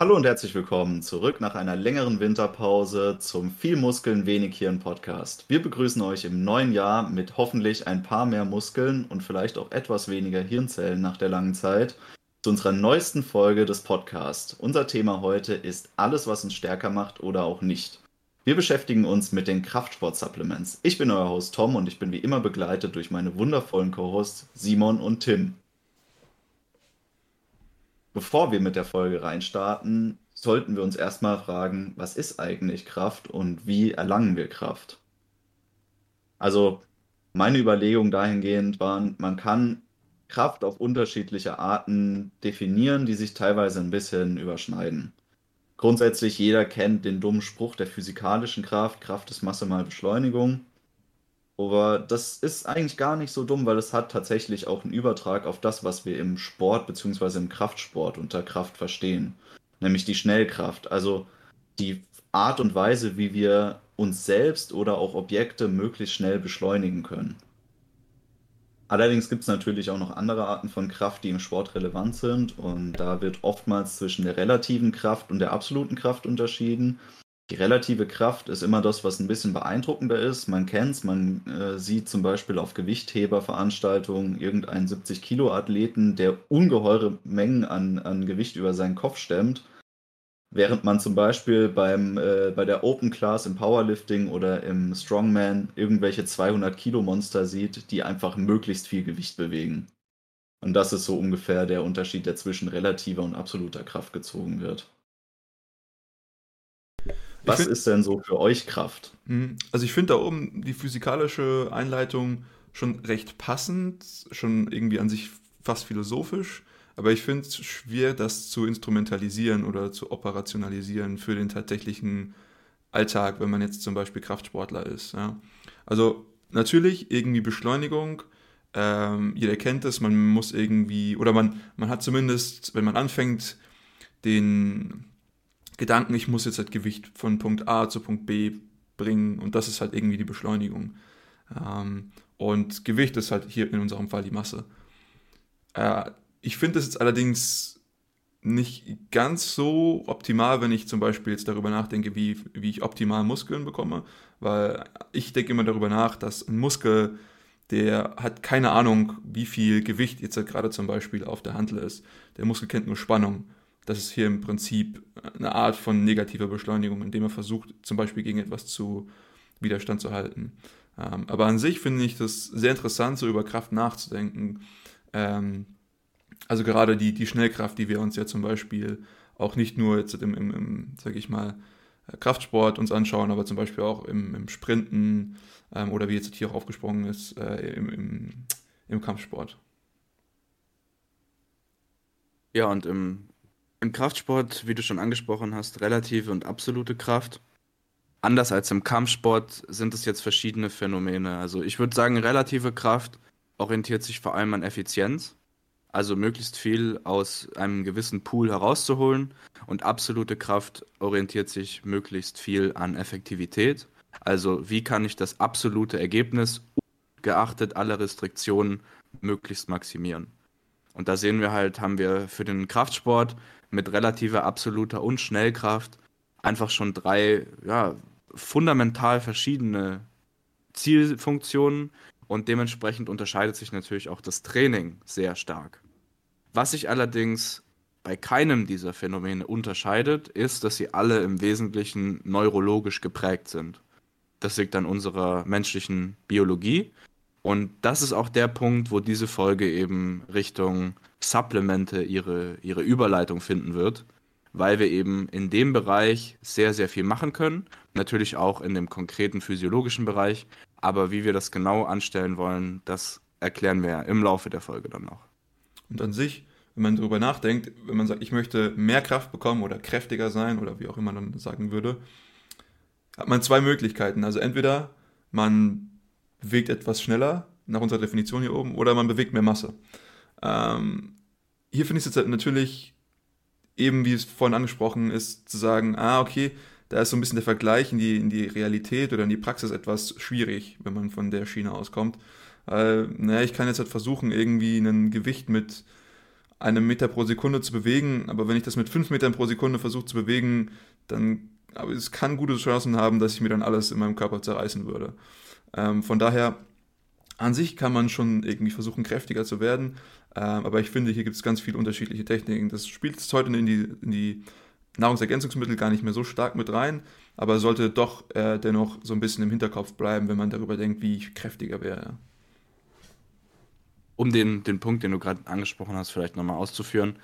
Hallo und herzlich willkommen zurück nach einer längeren Winterpause zum Viel Muskeln, wenig Hirn Podcast. Wir begrüßen euch im neuen Jahr mit hoffentlich ein paar mehr Muskeln und vielleicht auch etwas weniger Hirnzellen nach der langen Zeit zu unserer neuesten Folge des Podcasts. Unser Thema heute ist alles, was uns stärker macht oder auch nicht. Wir beschäftigen uns mit den Kraftsport-Supplements. Ich bin euer Host Tom und ich bin wie immer begleitet durch meine wundervollen Co-Hosts Simon und Tim. Bevor wir mit der Folge reinstarten, sollten wir uns erstmal fragen, was ist eigentlich Kraft und wie erlangen wir Kraft? Also meine Überlegungen dahingehend waren, man kann Kraft auf unterschiedliche Arten definieren, die sich teilweise ein bisschen überschneiden. Grundsätzlich jeder kennt den dummen Spruch der physikalischen Kraft, Kraft ist Masse mal Beschleunigung. Aber das ist eigentlich gar nicht so dumm, weil es hat tatsächlich auch einen Übertrag auf das, was wir im Sport bzw. im Kraftsport unter Kraft verstehen. Nämlich die Schnellkraft. Also die Art und Weise, wie wir uns selbst oder auch Objekte möglichst schnell beschleunigen können. Allerdings gibt es natürlich auch noch andere Arten von Kraft, die im Sport relevant sind. Und da wird oftmals zwischen der relativen Kraft und der absoluten Kraft unterschieden. Die relative Kraft ist immer das, was ein bisschen beeindruckender ist. Man kennt es, man äh, sieht zum Beispiel auf Gewichtheberveranstaltungen irgendeinen 70-Kilo-Athleten, der ungeheure Mengen an, an Gewicht über seinen Kopf stemmt. Während man zum Beispiel beim, äh, bei der Open Class im Powerlifting oder im Strongman irgendwelche 200 Kilo Monster sieht, die einfach möglichst viel Gewicht bewegen. Und das ist so ungefähr der Unterschied, der zwischen relativer und absoluter Kraft gezogen wird. Was find, ist denn so für euch Kraft? Mhm. Also ich finde da oben die physikalische Einleitung schon recht passend, schon irgendwie an sich fast philosophisch. Aber ich finde es schwer, das zu instrumentalisieren oder zu operationalisieren für den tatsächlichen Alltag, wenn man jetzt zum Beispiel Kraftsportler ist. Ja. Also natürlich irgendwie Beschleunigung. Ähm, jeder kennt es, man muss irgendwie, oder man, man hat zumindest, wenn man anfängt, den Gedanken, ich muss jetzt halt Gewicht von Punkt A zu Punkt B bringen und das ist halt irgendwie die Beschleunigung. Ähm, und Gewicht ist halt hier in unserem Fall die Masse. Äh, ich finde es jetzt allerdings nicht ganz so optimal, wenn ich zum Beispiel jetzt darüber nachdenke, wie, wie ich optimal Muskeln bekomme, weil ich denke immer darüber nach, dass ein Muskel, der hat keine Ahnung, wie viel Gewicht jetzt halt gerade zum Beispiel auf der Handel ist. Der Muskel kennt nur Spannung. Das ist hier im Prinzip eine Art von negativer Beschleunigung, indem er versucht, zum Beispiel gegen etwas zu Widerstand zu halten. Ähm, aber an sich finde ich das sehr interessant, so über Kraft nachzudenken. Ähm, also gerade die, die Schnellkraft, die wir uns ja zum Beispiel auch nicht nur jetzt im, im, im sage ich mal, Kraftsport uns anschauen, aber zum Beispiel auch im, im Sprinten ähm, oder wie jetzt hier auch aufgesprungen ist, äh, im, im, im Kampfsport. Ja, und im, im Kraftsport, wie du schon angesprochen hast, relative und absolute Kraft. Anders als im Kampfsport sind es jetzt verschiedene Phänomene. Also ich würde sagen, relative Kraft orientiert sich vor allem an Effizienz also möglichst viel aus einem gewissen Pool herauszuholen und absolute Kraft orientiert sich möglichst viel an Effektivität. Also wie kann ich das absolute Ergebnis geachtet aller Restriktionen möglichst maximieren. Und da sehen wir halt, haben wir für den Kraftsport mit relativer absoluter und Schnellkraft einfach schon drei ja, fundamental verschiedene Zielfunktionen und dementsprechend unterscheidet sich natürlich auch das Training sehr stark. Was sich allerdings bei keinem dieser Phänomene unterscheidet, ist, dass sie alle im Wesentlichen neurologisch geprägt sind. Das liegt an unserer menschlichen Biologie. Und das ist auch der Punkt, wo diese Folge eben Richtung Supplemente ihre, ihre Überleitung finden wird, weil wir eben in dem Bereich sehr, sehr viel machen können. Natürlich auch in dem konkreten physiologischen Bereich. Aber wie wir das genau anstellen wollen, das erklären wir im Laufe der Folge dann noch. Und an sich, wenn man darüber nachdenkt, wenn man sagt, ich möchte mehr Kraft bekommen oder kräftiger sein oder wie auch immer man sagen würde, hat man zwei Möglichkeiten. Also entweder man bewegt etwas schneller, nach unserer Definition hier oben, oder man bewegt mehr Masse. Ähm, hier finde ich es jetzt natürlich eben, wie es vorhin angesprochen ist, zu sagen, ah, okay, da ist so ein bisschen der Vergleich in die, in die Realität oder in die Praxis etwas schwierig, wenn man von der Schiene auskommt. Äh, naja, ich kann jetzt halt versuchen, irgendwie ein Gewicht mit einen Meter pro Sekunde zu bewegen, aber wenn ich das mit fünf Metern pro Sekunde versuche zu bewegen, dann aber es kann gute Chancen haben, dass ich mir dann alles in meinem Körper zerreißen würde. Ähm, von daher, an sich kann man schon irgendwie versuchen, kräftiger zu werden, ähm, aber ich finde, hier gibt es ganz viele unterschiedliche Techniken. Das spielt jetzt heute in die, in die Nahrungsergänzungsmittel gar nicht mehr so stark mit rein, aber sollte doch äh, dennoch so ein bisschen im Hinterkopf bleiben, wenn man darüber denkt, wie ich kräftiger wäre. Um den, den Punkt, den du gerade angesprochen hast, vielleicht nochmal auszuführen.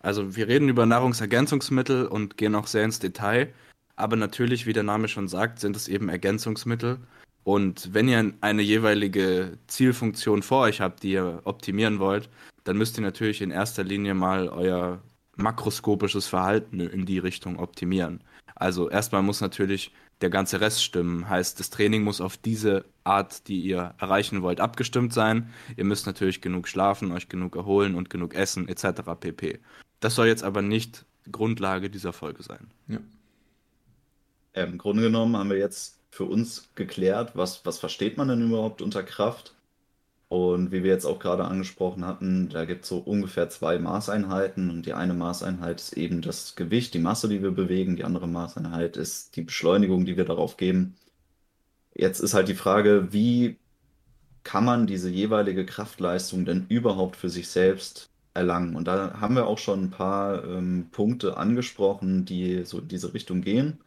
Also wir reden über Nahrungsergänzungsmittel und gehen auch sehr ins Detail. Aber natürlich, wie der Name schon sagt, sind es eben Ergänzungsmittel. Und wenn ihr eine jeweilige Zielfunktion vor euch habt, die ihr optimieren wollt, dann müsst ihr natürlich in erster Linie mal euer makroskopisches Verhalten in die Richtung optimieren. Also erstmal muss natürlich der ganze Rest stimmen. Heißt, das Training muss auf diese Art, die ihr erreichen wollt, abgestimmt sein. Ihr müsst natürlich genug schlafen, euch genug erholen und genug essen etc. pp. Das soll jetzt aber nicht Grundlage dieser Folge sein. Ja. Im Grunde genommen haben wir jetzt für uns geklärt, was, was versteht man denn überhaupt unter Kraft? Und wie wir jetzt auch gerade angesprochen hatten, da gibt es so ungefähr zwei Maßeinheiten und die eine Maßeinheit ist eben das Gewicht, die Masse, die wir bewegen, die andere Maßeinheit ist die Beschleunigung, die wir darauf geben. Jetzt ist halt die Frage, wie kann man diese jeweilige Kraftleistung denn überhaupt für sich selbst erlangen? Und da haben wir auch schon ein paar ähm, Punkte angesprochen, die so in diese Richtung gehen.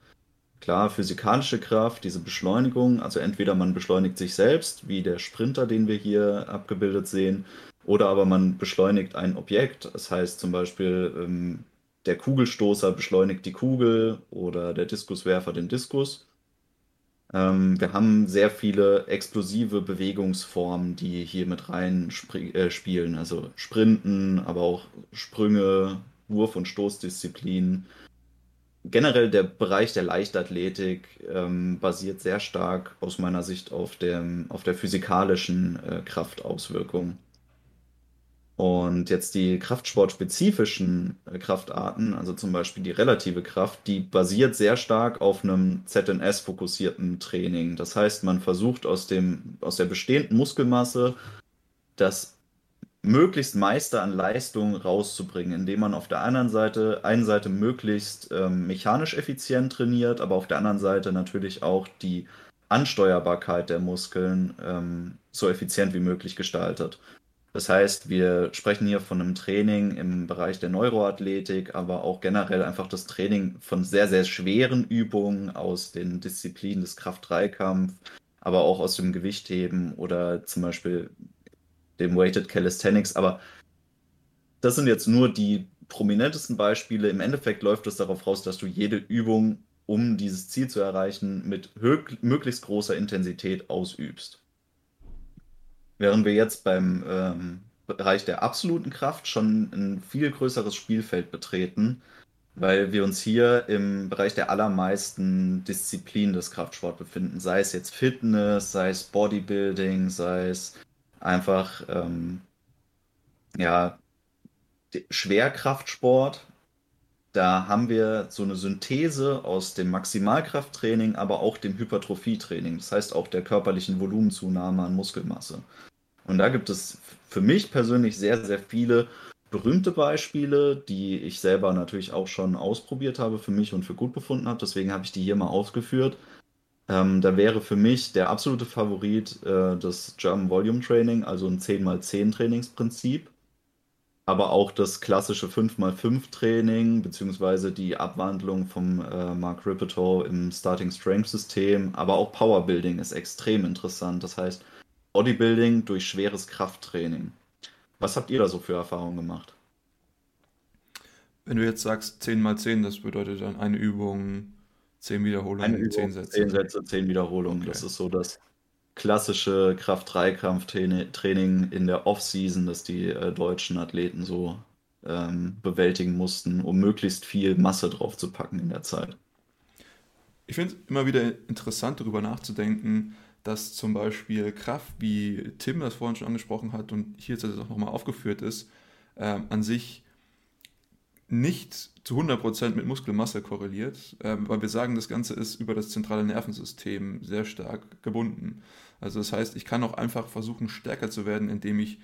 Klar, physikalische Kraft, diese Beschleunigung, also entweder man beschleunigt sich selbst, wie der Sprinter, den wir hier abgebildet sehen, oder aber man beschleunigt ein Objekt. Das heißt zum Beispiel, ähm, der Kugelstoßer beschleunigt die Kugel oder der Diskuswerfer den Diskus. Ähm, wir haben sehr viele explosive Bewegungsformen, die hier mit rein äh, spielen. Also Sprinten, aber auch Sprünge, Wurf- und Stoßdisziplinen generell der Bereich der Leichtathletik ähm, basiert sehr stark aus meiner Sicht auf, dem, auf der physikalischen äh, Kraftauswirkung. Und jetzt die kraftsportspezifischen äh, Kraftarten, also zum Beispiel die relative Kraft, die basiert sehr stark auf einem ZNS-fokussierten Training. Das heißt, man versucht aus, dem, aus der bestehenden Muskelmasse das möglichst Meister an Leistung rauszubringen, indem man auf der anderen Seite, einen Seite möglichst ähm, mechanisch effizient trainiert, aber auf der anderen Seite natürlich auch die Ansteuerbarkeit der Muskeln ähm, so effizient wie möglich gestaltet. Das heißt, wir sprechen hier von einem Training im Bereich der Neuroathletik, aber auch generell einfach das Training von sehr, sehr schweren Übungen aus den Disziplinen des Kraft-3-Kampf, aber auch aus dem Gewichtheben oder zum Beispiel dem Weighted Calisthenics, aber das sind jetzt nur die prominentesten Beispiele. Im Endeffekt läuft es darauf raus, dass du jede Übung, um dieses Ziel zu erreichen, mit möglichst großer Intensität ausübst. Während wir jetzt beim ähm, Bereich der absoluten Kraft schon ein viel größeres Spielfeld betreten, weil wir uns hier im Bereich der allermeisten Disziplinen des Kraftsports befinden, sei es jetzt Fitness, sei es Bodybuilding, sei es einfach ähm, ja Schwerkraftsport. Da haben wir so eine Synthese aus dem Maximalkrafttraining, aber auch dem Hypertrophietraining. Das heißt auch der körperlichen Volumenzunahme an Muskelmasse. Und da gibt es für mich persönlich sehr, sehr viele berühmte Beispiele, die ich selber natürlich auch schon ausprobiert habe für mich und für gut befunden habe. Deswegen habe ich die hier mal ausgeführt. Ähm, da wäre für mich der absolute Favorit äh, das German Volume Training, also ein 10x10 Trainingsprinzip. Aber auch das klassische 5x5 Training, beziehungsweise die Abwandlung vom äh, Mark Ripetoe im Starting Strength System. Aber auch Powerbuilding ist extrem interessant. Das heißt, Bodybuilding durch schweres Krafttraining. Was habt ihr da so für Erfahrungen gemacht? Wenn du jetzt sagst 10x10, das bedeutet dann eine Übung Zehn Wiederholungen, Eine zehn Sätze. Zehn Sätze, zehn Wiederholungen. Okay. Das ist so das klassische Kraft-3-Kampftraining in der Off-Season, das die äh, deutschen Athleten so ähm, bewältigen mussten, um möglichst viel Masse drauf zu packen in der Zeit. Ich finde es immer wieder interessant, darüber nachzudenken, dass zum Beispiel Kraft, wie Tim das vorhin schon angesprochen hat und hier jetzt auch nochmal aufgeführt ist, äh, an sich nicht zu 100% mit Muskelmasse korreliert, äh, weil wir sagen, das Ganze ist über das zentrale Nervensystem sehr stark gebunden. Also das heißt, ich kann auch einfach versuchen, stärker zu werden, indem ich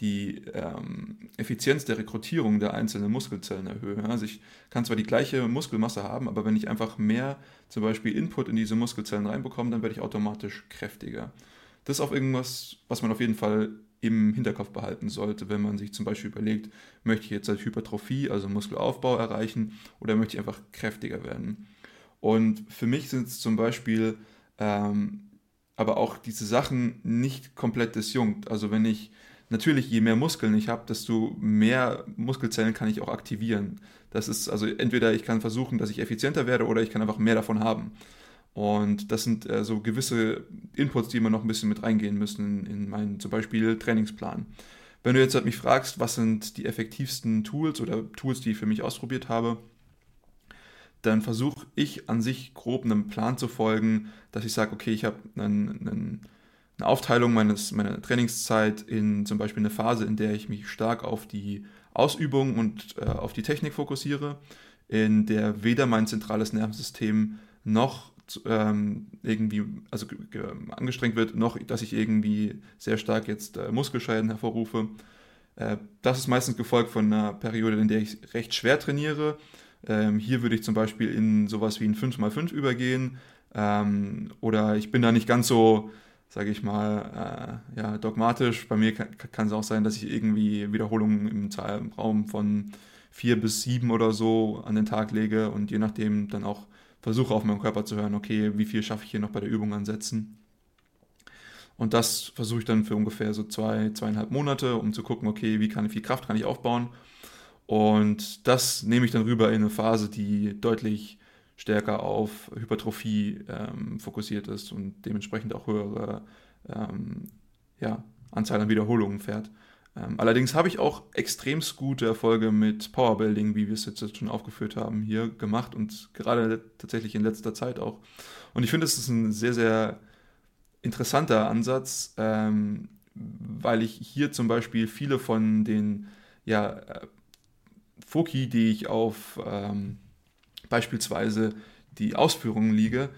die ähm, Effizienz der Rekrutierung der einzelnen Muskelzellen erhöhe. Also ich kann zwar die gleiche Muskelmasse haben, aber wenn ich einfach mehr zum Beispiel Input in diese Muskelzellen reinbekomme, dann werde ich automatisch kräftiger. Das ist auch irgendwas, was man auf jeden Fall im Hinterkopf behalten sollte, wenn man sich zum Beispiel überlegt, möchte ich jetzt halt Hypertrophie, also Muskelaufbau erreichen oder möchte ich einfach kräftiger werden. Und für mich sind es zum Beispiel ähm, aber auch diese Sachen nicht komplett disjunkt. Also wenn ich natürlich, je mehr Muskeln ich habe, desto mehr Muskelzellen kann ich auch aktivieren. Das ist also entweder ich kann versuchen, dass ich effizienter werde oder ich kann einfach mehr davon haben. Und das sind äh, so gewisse Inputs, die immer noch ein bisschen mit reingehen müssen in, in meinen zum Beispiel Trainingsplan. Wenn du jetzt halt mich fragst, was sind die effektivsten Tools oder Tools, die ich für mich ausprobiert habe, dann versuche ich an sich grob einem Plan zu folgen, dass ich sage, okay, ich habe einen, einen eine Aufteilung meines, meiner Trainingszeit in zum Beispiel eine Phase, in der ich mich stark auf die Ausübung und äh, auf die Technik fokussiere, in der weder mein zentrales Nervensystem noch ähm, irgendwie also angestrengt wird, noch dass ich irgendwie sehr stark jetzt äh, Muskelschäden hervorrufe. Äh, das ist meistens gefolgt von einer Periode, in der ich recht schwer trainiere. Ähm, hier würde ich zum Beispiel in sowas wie ein 5x5 übergehen. Ähm, oder ich bin da nicht ganz so sage ich mal, äh, ja, dogmatisch. Bei mir kann, es auch sein, dass ich irgendwie Wiederholungen im Raum von vier bis sieben oder so an den Tag lege und je nachdem dann auch versuche auf meinen Körper zu hören, okay, wie viel schaffe ich hier noch bei der Übung ansetzen. Und das versuche ich dann für ungefähr so zwei, zweieinhalb Monate, um zu gucken, okay, wie kann, viel Kraft kann ich aufbauen. Und das nehme ich dann rüber in eine Phase, die deutlich stärker auf Hypertrophie ähm, fokussiert ist und dementsprechend auch höhere ähm, ja, Anzahl an Wiederholungen fährt. Ähm, allerdings habe ich auch extremst gute Erfolge mit Powerbuilding, wie wir es jetzt schon aufgeführt haben, hier gemacht und gerade tatsächlich in letzter Zeit auch. Und ich finde, es ist ein sehr, sehr interessanter Ansatz, ähm, weil ich hier zum Beispiel viele von den ja, äh, Foki, die ich auf ähm, beispielsweise die Ausführungen liege,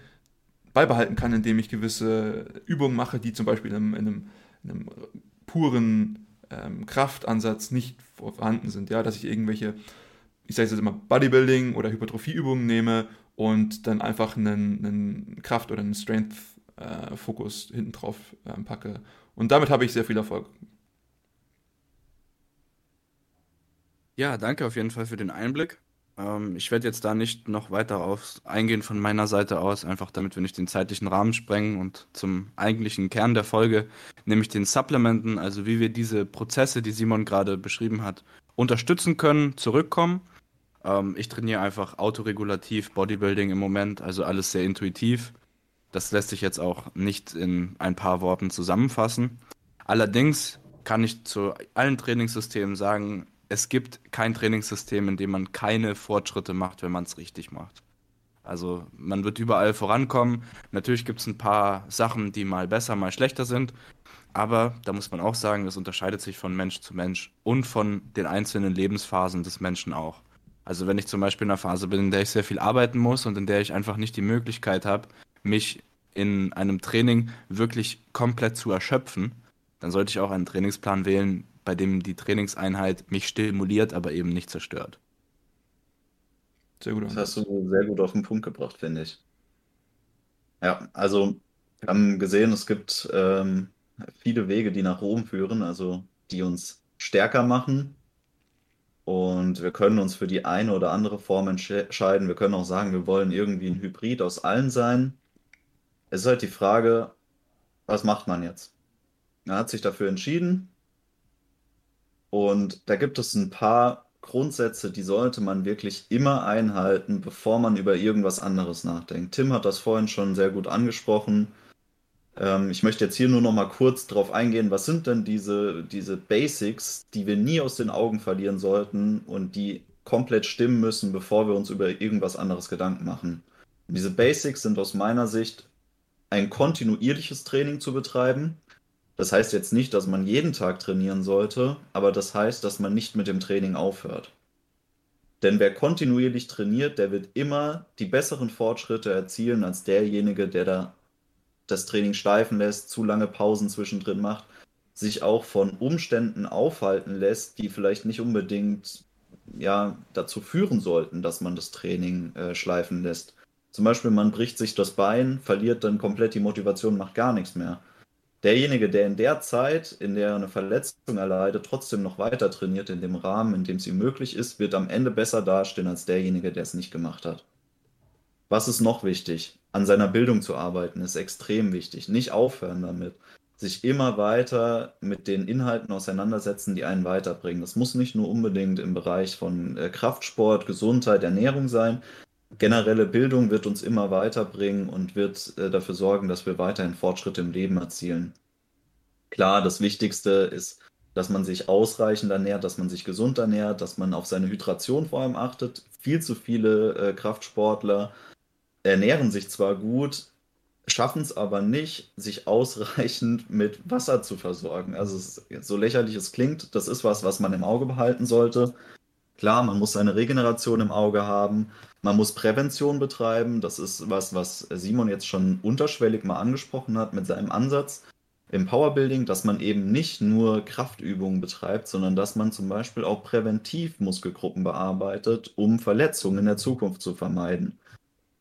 beibehalten kann, indem ich gewisse Übungen mache, die zum Beispiel in einem, in einem puren ähm, Kraftansatz nicht vorhanden sind. Ja, dass ich irgendwelche, ich sage jetzt immer Bodybuilding oder Hypertrophieübungen nehme und dann einfach einen, einen Kraft- oder einen Strength-Fokus äh, hinten drauf äh, packe. Und damit habe ich sehr viel Erfolg. Ja, danke auf jeden Fall für den Einblick. Ähm, ich werde jetzt da nicht noch weiter auf eingehen von meiner Seite aus, einfach damit wir nicht den zeitlichen Rahmen sprengen und zum eigentlichen Kern der Folge, nämlich den Supplementen, also wie wir diese Prozesse, die Simon gerade beschrieben hat, unterstützen können, zurückkommen. Ähm, ich trainiere einfach autoregulativ Bodybuilding im Moment, also alles sehr intuitiv. Das lässt sich jetzt auch nicht in ein paar Worten zusammenfassen. Allerdings kann ich zu allen Trainingssystemen sagen, es gibt kein Trainingssystem, in dem man keine Fortschritte macht, wenn man es richtig macht. Also man wird überall vorankommen. Natürlich gibt es ein paar Sachen, die mal besser, mal schlechter sind. Aber da muss man auch sagen, das unterscheidet sich von Mensch zu Mensch und von den einzelnen Lebensphasen des Menschen auch. Also wenn ich zum Beispiel in einer Phase bin, in der ich sehr viel arbeiten muss und in der ich einfach nicht die Möglichkeit habe, mich in einem Training wirklich komplett zu erschöpfen, dann sollte ich auch einen Trainingsplan wählen, bei dem die Trainingseinheit mich stimuliert, aber eben nicht zerstört. Sehr gut. Das hast du sehr gut auf den Punkt gebracht, finde ich. Ja, also wir haben gesehen, es gibt ähm, viele Wege, die nach Rom führen, also die uns stärker machen. Und wir können uns für die eine oder andere Form entscheiden. Wir können auch sagen, wir wollen irgendwie ein Hybrid aus allen sein. Es ist halt die Frage, was macht man jetzt? Er hat sich dafür entschieden, und da gibt es ein paar Grundsätze, die sollte man wirklich immer einhalten, bevor man über irgendwas anderes nachdenkt. Tim hat das vorhin schon sehr gut angesprochen. Ähm, ich möchte jetzt hier nur noch mal kurz drauf eingehen, was sind denn diese, diese Basics, die wir nie aus den Augen verlieren sollten und die komplett stimmen müssen, bevor wir uns über irgendwas anderes Gedanken machen. Und diese Basics sind aus meiner Sicht ein kontinuierliches Training zu betreiben, das heißt jetzt nicht, dass man jeden Tag trainieren sollte, aber das heißt, dass man nicht mit dem Training aufhört. Denn wer kontinuierlich trainiert, der wird immer die besseren Fortschritte erzielen als derjenige, der da das Training steifen lässt, zu lange Pausen zwischendrin macht, sich auch von Umständen aufhalten lässt, die vielleicht nicht unbedingt ja, dazu führen sollten, dass man das Training äh, schleifen lässt. Zum Beispiel, man bricht sich das Bein, verliert dann komplett die Motivation, macht gar nichts mehr. Derjenige, der in der Zeit, in der er eine Verletzung erleidet, trotzdem noch weiter trainiert in dem Rahmen, in dem es ihm möglich ist, wird am Ende besser dastehen als derjenige, der es nicht gemacht hat. Was ist noch wichtig? An seiner Bildung zu arbeiten ist extrem wichtig. Nicht aufhören damit. Sich immer weiter mit den Inhalten auseinandersetzen, die einen weiterbringen. Das muss nicht nur unbedingt im Bereich von äh, Kraftsport, Gesundheit, Ernährung sein, generelle Bildung wird uns immer weiterbringen und wird äh, dafür sorgen, dass wir weiterhin Fortschritte im Leben erzielen. Klar, das Wichtigste ist, dass man sich ausreichend ernährt, dass man sich gesund ernährt, dass man auf seine Hydration vor allem achtet. Viel zu viele äh, Kraftsportler ernähren sich zwar gut, schaffen es aber nicht, sich ausreichend mit Wasser zu versorgen. Also so lächerlich es klingt, das ist was, was man im Auge behalten sollte. Klar, man muss seine Regeneration im Auge haben, man muss Prävention betreiben. Das ist was, was Simon jetzt schon unterschwellig mal angesprochen hat mit seinem Ansatz im Powerbuilding, dass man eben nicht nur Kraftübungen betreibt, sondern dass man zum Beispiel auch präventiv Muskelgruppen bearbeitet, um Verletzungen in der Zukunft zu vermeiden.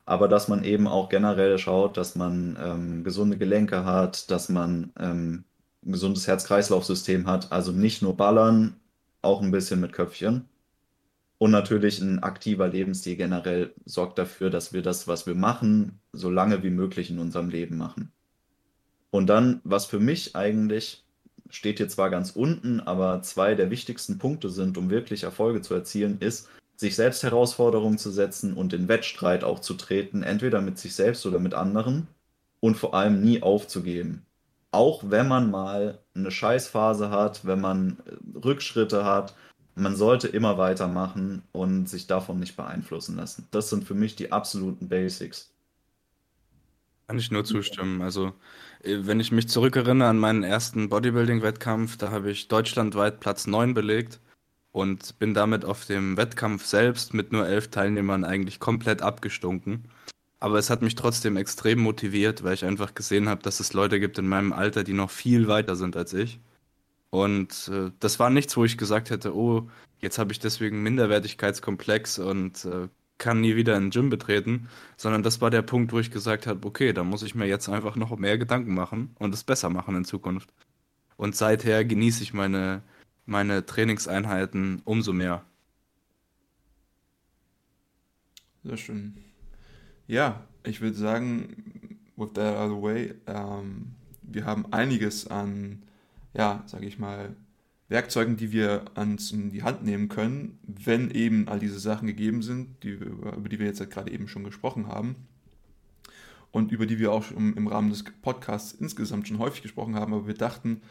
Aber dass man eben auch generell schaut, dass man ähm, gesunde Gelenke hat, dass man ähm, ein gesundes Herz-Kreislauf-System hat, also nicht nur ballern, auch ein bisschen mit Köpfchen. Und natürlich ein aktiver Lebensstil generell sorgt dafür, dass wir das, was wir machen, so lange wie möglich in unserem Leben machen. Und dann, was für mich eigentlich steht hier zwar ganz unten, aber zwei der wichtigsten Punkte sind, um wirklich Erfolge zu erzielen, ist, sich selbst Herausforderungen zu setzen und in Wettstreit auch zu treten, entweder mit sich selbst oder mit anderen und vor allem nie aufzugeben. Auch wenn man mal eine Scheißphase hat, wenn man Rückschritte hat, man sollte immer weitermachen und sich davon nicht beeinflussen lassen. Das sind für mich die absoluten Basics. Kann ich nur zustimmen. Also, äh, wenn ich mich zurückerinnere an meinen ersten Bodybuilding-Wettkampf, da habe ich deutschlandweit Platz 9 belegt und bin damit auf dem Wettkampf selbst mit nur elf Teilnehmern eigentlich komplett abgestunken. Aber es hat mich trotzdem extrem motiviert, weil ich einfach gesehen habe, dass es Leute gibt in meinem Alter, die noch viel weiter sind als ich. Und äh, das war nichts, wo ich gesagt hätte, oh, jetzt habe ich deswegen Minderwertigkeitskomplex und äh, kann nie wieder ein Gym betreten, sondern das war der Punkt, wo ich gesagt habe, okay, da muss ich mir jetzt einfach noch mehr Gedanken machen und es besser machen in Zukunft. Und seither genieße ich meine, meine Trainingseinheiten umso mehr. Sehr schön. Ja, ich würde sagen, with that out of the way, ähm, wir haben einiges an ja, sage ich mal, Werkzeugen, die wir ans in die Hand nehmen können, wenn eben all diese Sachen gegeben sind, die, über die wir jetzt gerade eben schon gesprochen haben und über die wir auch im Rahmen des Podcasts insgesamt schon häufig gesprochen haben, aber wir dachten,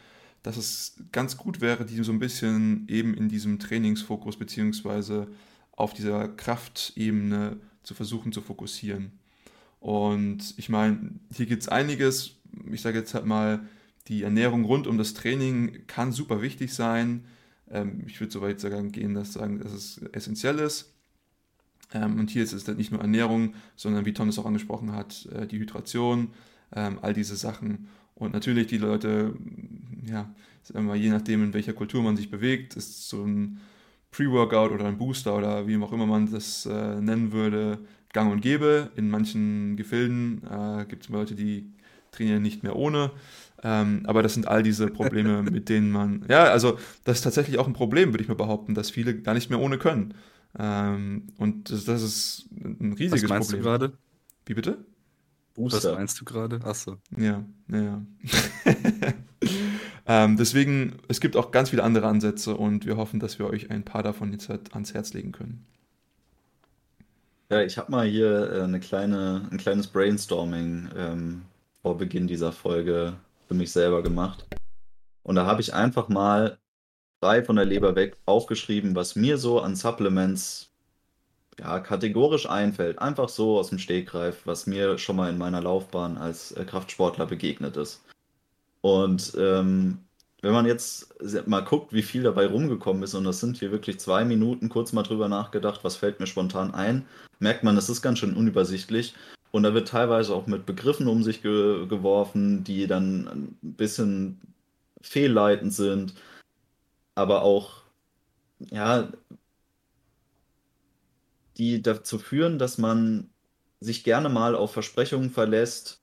dass es ganz gut wäre, die so ein bisschen eben in diesem Trainingsfokus beziehungsweise auf dieser Kraftebene zu versuchen zu fokussieren. Und ich meine, hier gibt es einiges, ich sage jetzt halt mal, die Ernährung rund um das Training kann super wichtig sein. Ähm, ich würde so weit sagen gehen, dass, sagen, dass es essentiell ist. Ähm, und hier ist es dann nicht nur Ernährung, sondern wie Tom es auch angesprochen hat, äh, die Hydration, ähm, all diese Sachen. Und natürlich die Leute, ja, mal, je nachdem, in welcher Kultur man sich bewegt, ist so ein Pre-Workout oder ein Booster oder wie auch immer man das äh, nennen würde, gang und gäbe. In manchen Gefilden äh, gibt es Leute, die trainieren nicht mehr ohne. Ähm, aber das sind all diese Probleme, mit denen man. Ja, also das ist tatsächlich auch ein Problem, würde ich mal behaupten, dass viele gar nicht mehr ohne können. Ähm, und das, das, ist ein riesiges Was meinst Problem. du gerade? Wie bitte? Booster. Was meinst du gerade? Achso. Ja, ja, ja. ähm, deswegen, es gibt auch ganz viele andere Ansätze und wir hoffen, dass wir euch ein paar davon jetzt halt ans Herz legen können. Ja, ich habe mal hier äh, eine kleine, ein kleines Brainstorming ähm, vor Beginn dieser Folge für mich selber gemacht. Und da habe ich einfach mal frei von der Leber weg aufgeschrieben, was mir so an Supplements ja, kategorisch einfällt. Einfach so aus dem Stegreif, was mir schon mal in meiner Laufbahn als äh, Kraftsportler begegnet ist. Und ähm, wenn man jetzt mal guckt, wie viel dabei rumgekommen ist, und das sind hier wirklich zwei Minuten, kurz mal drüber nachgedacht, was fällt mir spontan ein, merkt man, das ist ganz schön unübersichtlich. Und da wird teilweise auch mit Begriffen um sich ge geworfen, die dann ein bisschen fehlleitend sind, aber auch, ja, die dazu führen, dass man sich gerne mal auf Versprechungen verlässt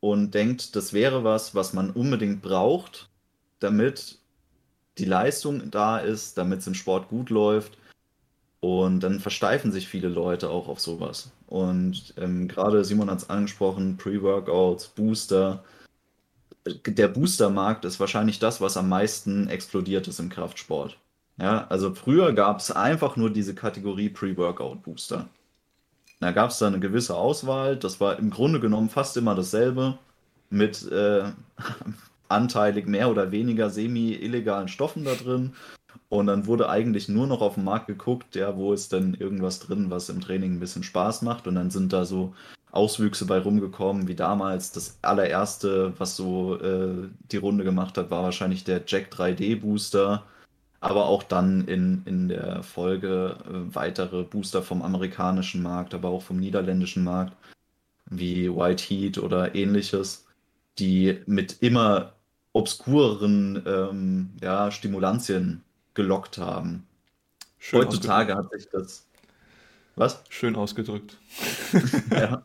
und denkt, das wäre was, was man unbedingt braucht, damit die Leistung da ist, damit es im Sport gut läuft. Und dann versteifen sich viele Leute auch auf sowas. Und ähm, gerade Simon hat es angesprochen, Pre-Workouts, Booster. Der Boostermarkt ist wahrscheinlich das, was am meisten explodiert ist im Kraftsport. Ja, also früher gab es einfach nur diese Kategorie Pre-Workout-Booster. Da gab es da eine gewisse Auswahl. Das war im Grunde genommen fast immer dasselbe mit äh, anteilig mehr oder weniger semi-illegalen Stoffen da drin. Und dann wurde eigentlich nur noch auf den Markt geguckt, ja, wo ist denn irgendwas drin, was im Training ein bisschen Spaß macht. Und dann sind da so Auswüchse bei rumgekommen, wie damals. Das allererste, was so äh, die Runde gemacht hat, war wahrscheinlich der Jack 3D Booster. Aber auch dann in, in der Folge äh, weitere Booster vom amerikanischen Markt, aber auch vom niederländischen Markt, wie White Heat oder ähnliches, die mit immer obskureren ähm, ja, Stimulantien gelockt haben. Schön Heutzutage hat sich das. Was? Schön ausgedrückt. ja.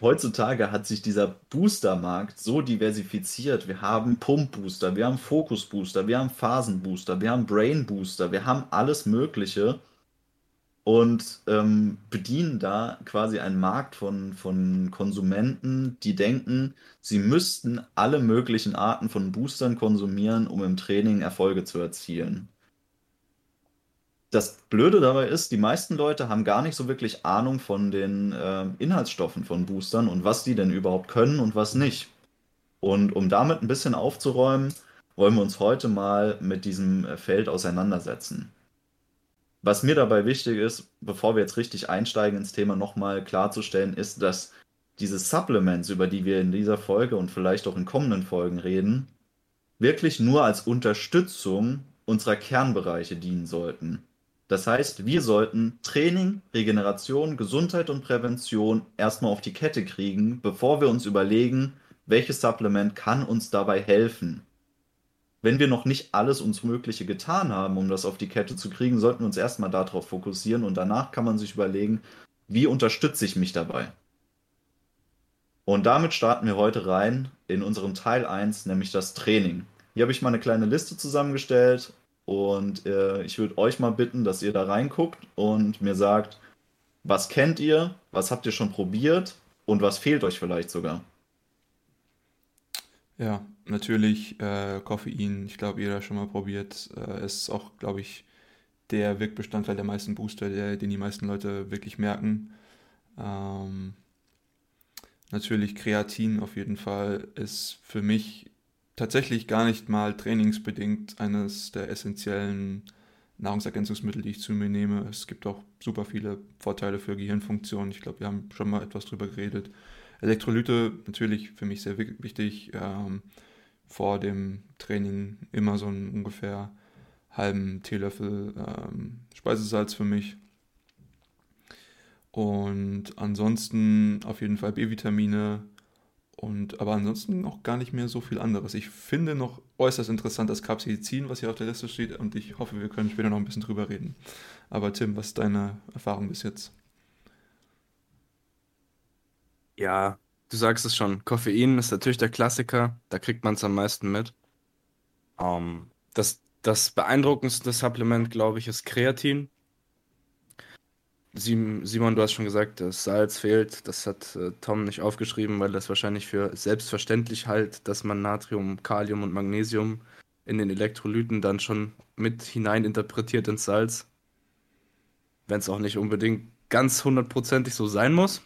Heutzutage hat sich dieser Booster-Markt so diversifiziert. Wir haben Pump-Booster, wir haben Fokus-Booster, wir haben Phasen-Booster, wir haben Brain-Booster, wir haben alles Mögliche und ähm, bedienen da quasi einen Markt von, von Konsumenten, die denken, sie müssten alle möglichen Arten von Boostern konsumieren, um im Training Erfolge zu erzielen das Blöde dabei ist, die meisten Leute haben gar nicht so wirklich Ahnung von den äh, Inhaltsstoffen von Boostern und was die denn überhaupt können und was nicht. Und um damit ein bisschen aufzuräumen, wollen wir uns heute mal mit diesem äh, Feld auseinandersetzen. Was mir dabei wichtig ist, bevor wir jetzt richtig einsteigen ins Thema, nochmal klarzustellen, ist, dass diese Supplements, über die wir in dieser Folge und vielleicht auch in kommenden Folgen reden, wirklich nur als Unterstützung unserer Kernbereiche dienen sollten. Das heißt, wir sollten Training, Regeneration, Gesundheit und Prävention erstmal auf die Kette kriegen, bevor wir uns überlegen, welches Supplement kann uns dabei helfen. Wenn wir noch nicht alles uns Mögliche getan haben, um das auf die Kette zu kriegen, sollten wir uns erstmal darauf fokussieren und danach kann man sich überlegen, wie unterstütze ich mich dabei. Und damit starten wir heute rein in unseren Teil 1, nämlich das Training. Hier habe ich mal eine kleine Liste zusammengestellt und äh, ich würde euch mal bitten, dass ihr da reinguckt und mir sagt, was kennt ihr, was habt ihr schon probiert und was fehlt euch vielleicht sogar. Ja, natürlich äh, Koffein. Ich glaube, jeder schon mal probiert. Äh, ist auch, glaube ich, der Wirkbestandteil der meisten Booster, der, den die meisten Leute wirklich merken. Ähm, natürlich Kreatin auf jeden Fall ist für mich tatsächlich gar nicht mal trainingsbedingt eines der essentiellen Nahrungsergänzungsmittel, die ich zu mir nehme. Es gibt auch super viele Vorteile für Gehirnfunktion. Ich glaube, wir haben schon mal etwas drüber geredet. Elektrolyte natürlich für mich sehr wichtig. Ähm, vor dem Training immer so einen ungefähr halben Teelöffel ähm, Speisesalz für mich. Und ansonsten auf jeden Fall B-Vitamine, und aber ansonsten noch gar nicht mehr so viel anderes. Ich finde noch äußerst interessant das Capsaicin, was hier auf der Liste steht, und ich hoffe, wir können später noch ein bisschen drüber reden. Aber Tim, was ist deine Erfahrung bis jetzt? Ja, du sagst es schon. Koffein ist natürlich der Klassiker, da kriegt man es am meisten mit. Ähm, das, das beeindruckendste Supplement, glaube ich, ist Kreatin. Simon, du hast schon gesagt, das Salz fehlt. Das hat äh, Tom nicht aufgeschrieben, weil das wahrscheinlich für selbstverständlich halt, dass man Natrium, Kalium und Magnesium in den Elektrolyten dann schon mit hinein interpretiert ins Salz. Wenn es auch nicht unbedingt ganz hundertprozentig so sein muss.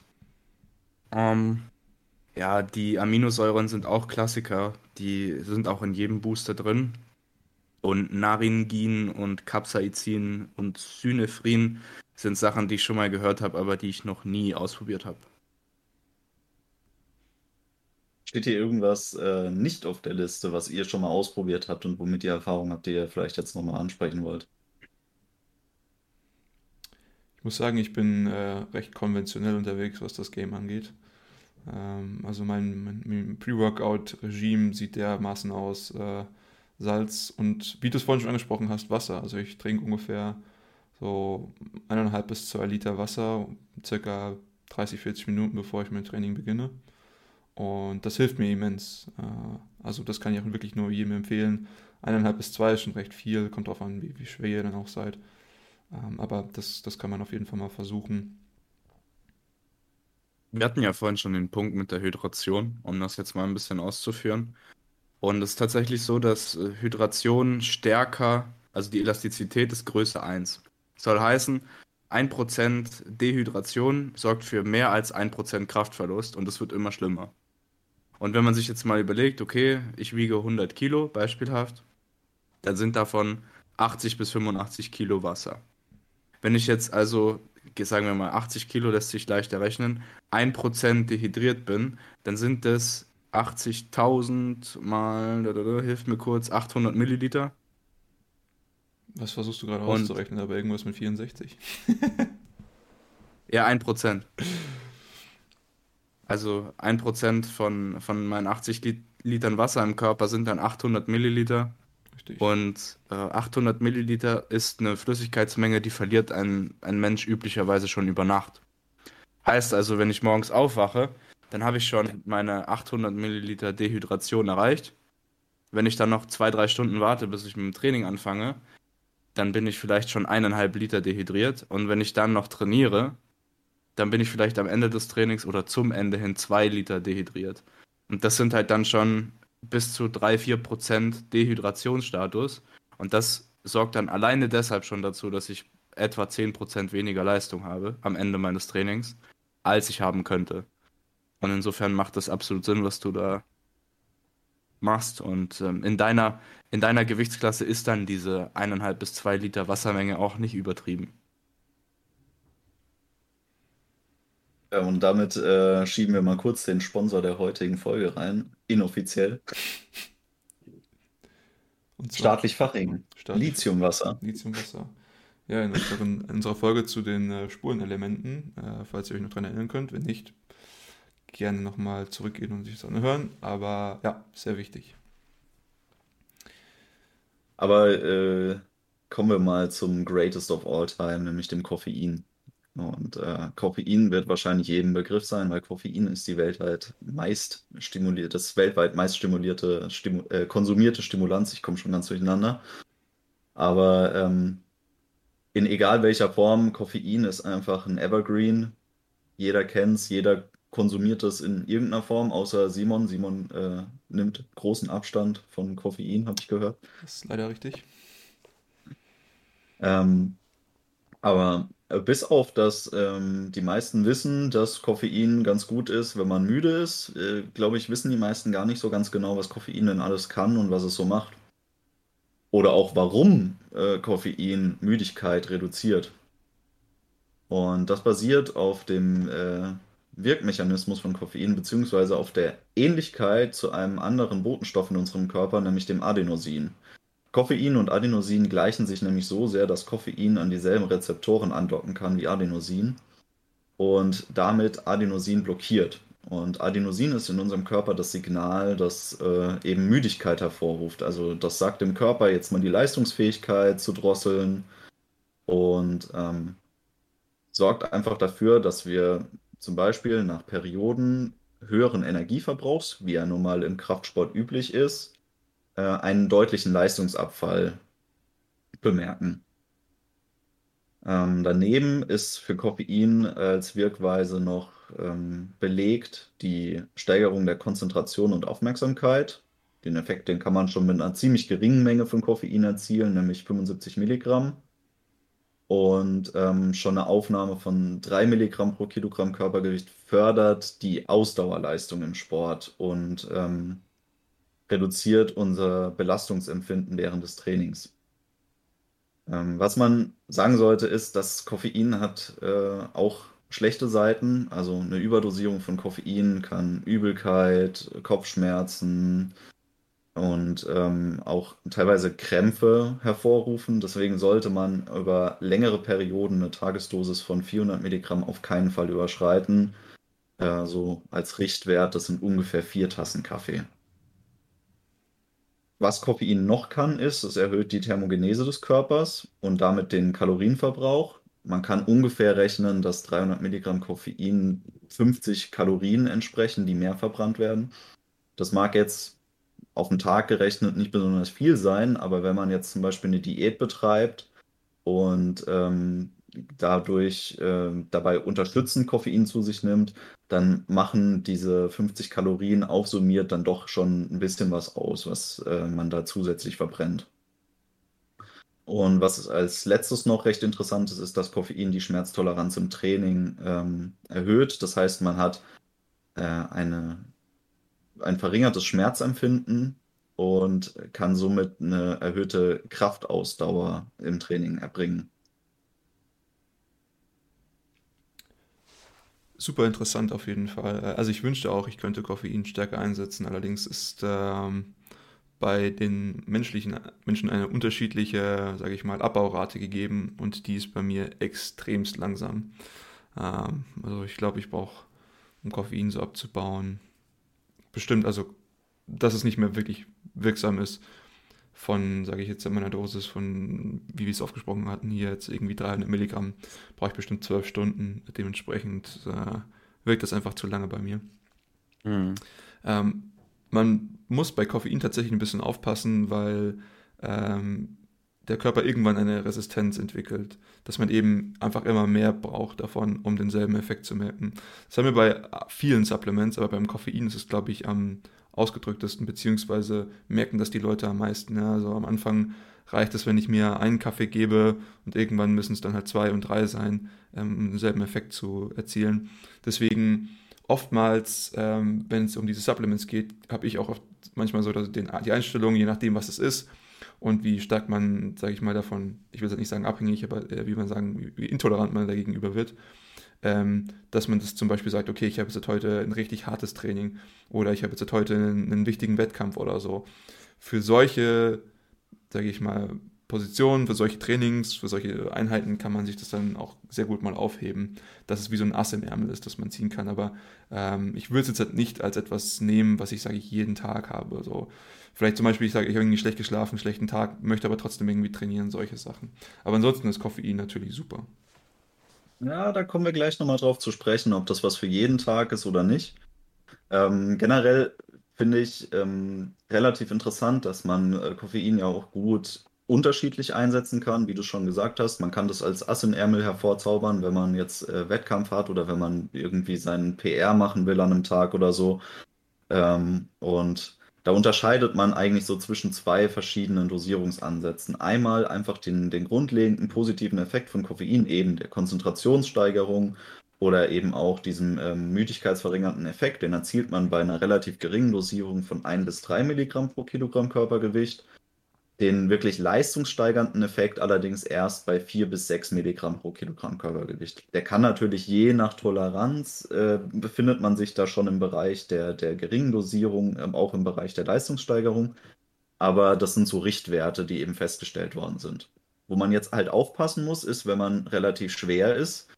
Ähm, ja, die Aminosäuren sind auch Klassiker. Die sind auch in jedem Booster drin. Und Naringin und Capsaicin und Synephrin sind Sachen, die ich schon mal gehört habe, aber die ich noch nie ausprobiert habe. Steht hier irgendwas äh, nicht auf der Liste, was ihr schon mal ausprobiert habt und womit ihr Erfahrung habt, die ihr vielleicht jetzt nochmal ansprechen wollt? Ich muss sagen, ich bin äh, recht konventionell unterwegs, was das Game angeht. Ähm, also mein, mein, mein Pre-Workout-Regime sieht dermaßen aus, äh, Salz und wie du es vorhin schon angesprochen hast, Wasser. Also ich trinke ungefähr so eineinhalb bis zwei Liter Wasser, circa 30, 40 Minuten, bevor ich mein Training beginne. Und das hilft mir immens. Äh, also das kann ich auch wirklich nur jedem empfehlen. Eineinhalb bis zwei ist schon recht viel, kommt darauf an, wie, wie schwer ihr dann auch seid. Ähm, aber das, das kann man auf jeden Fall mal versuchen. Wir hatten ja vorhin schon den Punkt mit der Hydration, um das jetzt mal ein bisschen auszuführen. Und es ist tatsächlich so, dass äh, Hydration stärker, also die Elastizität ist Größe 1. Soll heißen, 1% Dehydration sorgt für mehr als 1% Kraftverlust und es wird immer schlimmer. Und wenn man sich jetzt mal überlegt, okay, ich wiege 100 Kilo beispielhaft, dann sind davon 80 bis 85 Kilo Wasser. Wenn ich jetzt also, sagen wir mal 80 Kilo lässt sich leichter rechnen, 1% dehydriert bin, dann sind das 80.000 mal, hilft mir kurz, 800 Milliliter. Was versuchst du gerade auszurechnen, aber irgendwas mit 64? ja, 1%. Also 1% von, von meinen 80 Litern Wasser im Körper sind dann 800 Milliliter. Richtig. Und äh, 800 Milliliter ist eine Flüssigkeitsmenge, die verliert ein, ein Mensch üblicherweise schon über Nacht. Heißt also, wenn ich morgens aufwache, dann habe ich schon meine 800 Milliliter Dehydration erreicht. Wenn ich dann noch zwei, drei Stunden warte, bis ich mit dem Training anfange, dann bin ich vielleicht schon eineinhalb Liter dehydriert. Und wenn ich dann noch trainiere, dann bin ich vielleicht am Ende des Trainings oder zum Ende hin zwei Liter dehydriert. Und das sind halt dann schon bis zu 3-4 Prozent Dehydrationsstatus. Und das sorgt dann alleine deshalb schon dazu, dass ich etwa 10 Prozent weniger Leistung habe am Ende meines Trainings, als ich haben könnte. Und insofern macht das absolut Sinn, was du da machst. Und ähm, in, deiner, in deiner Gewichtsklasse ist dann diese 1,5 bis 2 Liter Wassermenge auch nicht übertrieben. Ja, und damit äh, schieben wir mal kurz den Sponsor der heutigen Folge rein, inoffiziell. Staatlich Faching. Staatlich Lithiumwasser. Lithiumwasser. Ja, in, unseren, in unserer Folge zu den äh, Spurenelementen, äh, falls ihr euch noch daran erinnern könnt, wenn nicht, gerne nochmal zurückgehen und sich das anhören. Aber ja, sehr wichtig. Aber äh, kommen wir mal zum Greatest of All Time, nämlich dem Koffein. Und äh, Koffein wird wahrscheinlich jedem Begriff sein, weil Koffein ist die weltweit meist stimulierte, das weltweit meist stimulierte, stimu äh, konsumierte Stimulanz. Ich komme schon ganz durcheinander. Aber ähm, in egal welcher Form, Koffein ist einfach ein Evergreen. Jeder kennt es, jeder konsumiert es in irgendeiner Form, außer Simon. Simon äh, nimmt großen Abstand von Koffein, habe ich gehört. Das ist leider richtig. Ähm, aber äh, bis auf, dass ähm, die meisten wissen, dass Koffein ganz gut ist, wenn man müde ist, äh, glaube ich, wissen die meisten gar nicht so ganz genau, was Koffein denn alles kann und was es so macht. Oder auch warum äh, Koffein Müdigkeit reduziert. Und das basiert auf dem äh, Wirkmechanismus von Koffein, beziehungsweise auf der Ähnlichkeit zu einem anderen Botenstoff in unserem Körper, nämlich dem Adenosin. Koffein und Adenosin gleichen sich nämlich so sehr, dass Koffein an dieselben Rezeptoren andocken kann wie Adenosin und damit Adenosin blockiert. Und Adenosin ist in unserem Körper das Signal, das äh, eben Müdigkeit hervorruft. Also das sagt dem Körper jetzt mal die Leistungsfähigkeit zu drosseln und ähm, sorgt einfach dafür, dass wir zum Beispiel nach Perioden höheren Energieverbrauchs, wie er nun mal im Kraftsport üblich ist, äh, einen deutlichen Leistungsabfall bemerken. Ähm, daneben ist für Koffein als Wirkweise noch ähm, belegt die Steigerung der Konzentration und Aufmerksamkeit. Den Effekt, den kann man schon mit einer ziemlich geringen Menge von Koffein erzielen, nämlich 75 Milligramm. Und ähm, schon eine Aufnahme von 3 Milligramm pro Kilogramm Körpergewicht fördert die Ausdauerleistung im Sport und ähm, reduziert unser Belastungsempfinden während des Trainings. Ähm, was man sagen sollte, ist, dass Koffein hat äh, auch schlechte Seiten. Also eine Überdosierung von Koffein kann Übelkeit, Kopfschmerzen und ähm, auch teilweise Krämpfe hervorrufen. Deswegen sollte man über längere Perioden eine Tagesdosis von 400 Milligramm auf keinen Fall überschreiten. Äh, so als Richtwert, das sind ungefähr vier Tassen Kaffee. was Koffein noch kann, ist, es erhöht die Thermogenese des Körpers und damit den Kalorienverbrauch. Man kann ungefähr rechnen, dass 300 Milligramm Koffein 50 Kalorien entsprechen, die mehr verbrannt werden. Das mag jetzt auf den Tag gerechnet nicht besonders viel sein, aber wenn man jetzt zum Beispiel eine Diät betreibt und ähm, dadurch äh, dabei unterstützend Koffein zu sich nimmt, dann machen diese 50 Kalorien aufsummiert dann doch schon ein bisschen was aus, was äh, man da zusätzlich verbrennt. Und was als letztes noch recht interessant ist, ist, dass Koffein die Schmerztoleranz im Training ähm, erhöht. Das heißt, man hat äh, eine, ein verringertes Schmerzempfinden und kann somit eine erhöhte Kraftausdauer im Training erbringen. Super interessant auf jeden Fall. Also ich wünschte auch, ich könnte Koffein stärker einsetzen. Allerdings ist ähm, bei den menschlichen Menschen eine unterschiedliche, sage ich mal, Abbaurate gegeben und die ist bei mir extremst langsam. Ähm, also ich glaube, ich brauche, um Koffein so abzubauen, bestimmt, also dass es nicht mehr wirklich wirksam ist, von, sage ich jetzt in meiner Dosis von, wie wir es aufgesprochen hatten, hier jetzt irgendwie 300 Milligramm, brauche ich bestimmt 12 Stunden. Dementsprechend äh, wirkt das einfach zu lange bei mir. Mhm. Ähm, man muss bei Koffein tatsächlich ein bisschen aufpassen, weil ähm, der Körper irgendwann eine Resistenz entwickelt, dass man eben einfach immer mehr braucht davon, um denselben Effekt zu merken. Das haben wir bei vielen Supplements, aber beim Koffein ist es, glaube ich, am ausgedrücktesten, beziehungsweise merken das die Leute am meisten. Ja? Also am Anfang reicht es, wenn ich mir einen Kaffee gebe und irgendwann müssen es dann halt zwei und drei sein, ähm, um denselben Effekt zu erzielen. Deswegen oftmals, ähm, wenn es um diese Supplements geht, habe ich auch manchmal so die Einstellung, je nachdem, was es ist und wie stark man, sage ich mal, davon, ich will es nicht sagen abhängig, aber äh, wie man sagen, wie intolerant man dagegenüber wird ähm, dass man das zum Beispiel sagt, okay, ich habe jetzt heute ein richtig hartes Training oder ich habe jetzt heute einen, einen wichtigen Wettkampf oder so. Für solche, sage ich mal, Positionen, für solche Trainings, für solche Einheiten kann man sich das dann auch sehr gut mal aufheben, dass es wie so ein Ass im Ärmel ist, das man ziehen kann. Aber ähm, ich würde es jetzt halt nicht als etwas nehmen, was ich, sage ich, jeden Tag habe. So, vielleicht zum Beispiel, ich sage, ich habe irgendwie schlecht geschlafen, schlechten Tag, möchte aber trotzdem irgendwie trainieren, solche Sachen. Aber ansonsten ist Koffein natürlich super. Ja, da kommen wir gleich nochmal drauf zu sprechen, ob das was für jeden Tag ist oder nicht. Ähm, generell finde ich ähm, relativ interessant, dass man äh, Koffein ja auch gut unterschiedlich einsetzen kann, wie du schon gesagt hast. Man kann das als Ass im Ärmel hervorzaubern, wenn man jetzt äh, Wettkampf hat oder wenn man irgendwie seinen PR machen will an einem Tag oder so. Ähm, und da unterscheidet man eigentlich so zwischen zwei verschiedenen Dosierungsansätzen. Einmal einfach den, den grundlegenden positiven Effekt von Koffein, eben der Konzentrationssteigerung oder eben auch diesem ähm, müdigkeitsverringernden Effekt. Den erzielt man bei einer relativ geringen Dosierung von 1 bis 3 Milligramm pro Kilogramm Körpergewicht den wirklich leistungssteigernden Effekt allerdings erst bei 4 bis 6 Milligramm pro Kilogramm Körpergewicht. Der kann natürlich je nach Toleranz, äh, befindet man sich da schon im Bereich der, der geringen Dosierung, äh, auch im Bereich der Leistungssteigerung. Aber das sind so Richtwerte, die eben festgestellt worden sind. Wo man jetzt halt aufpassen muss, ist, wenn man relativ schwer ist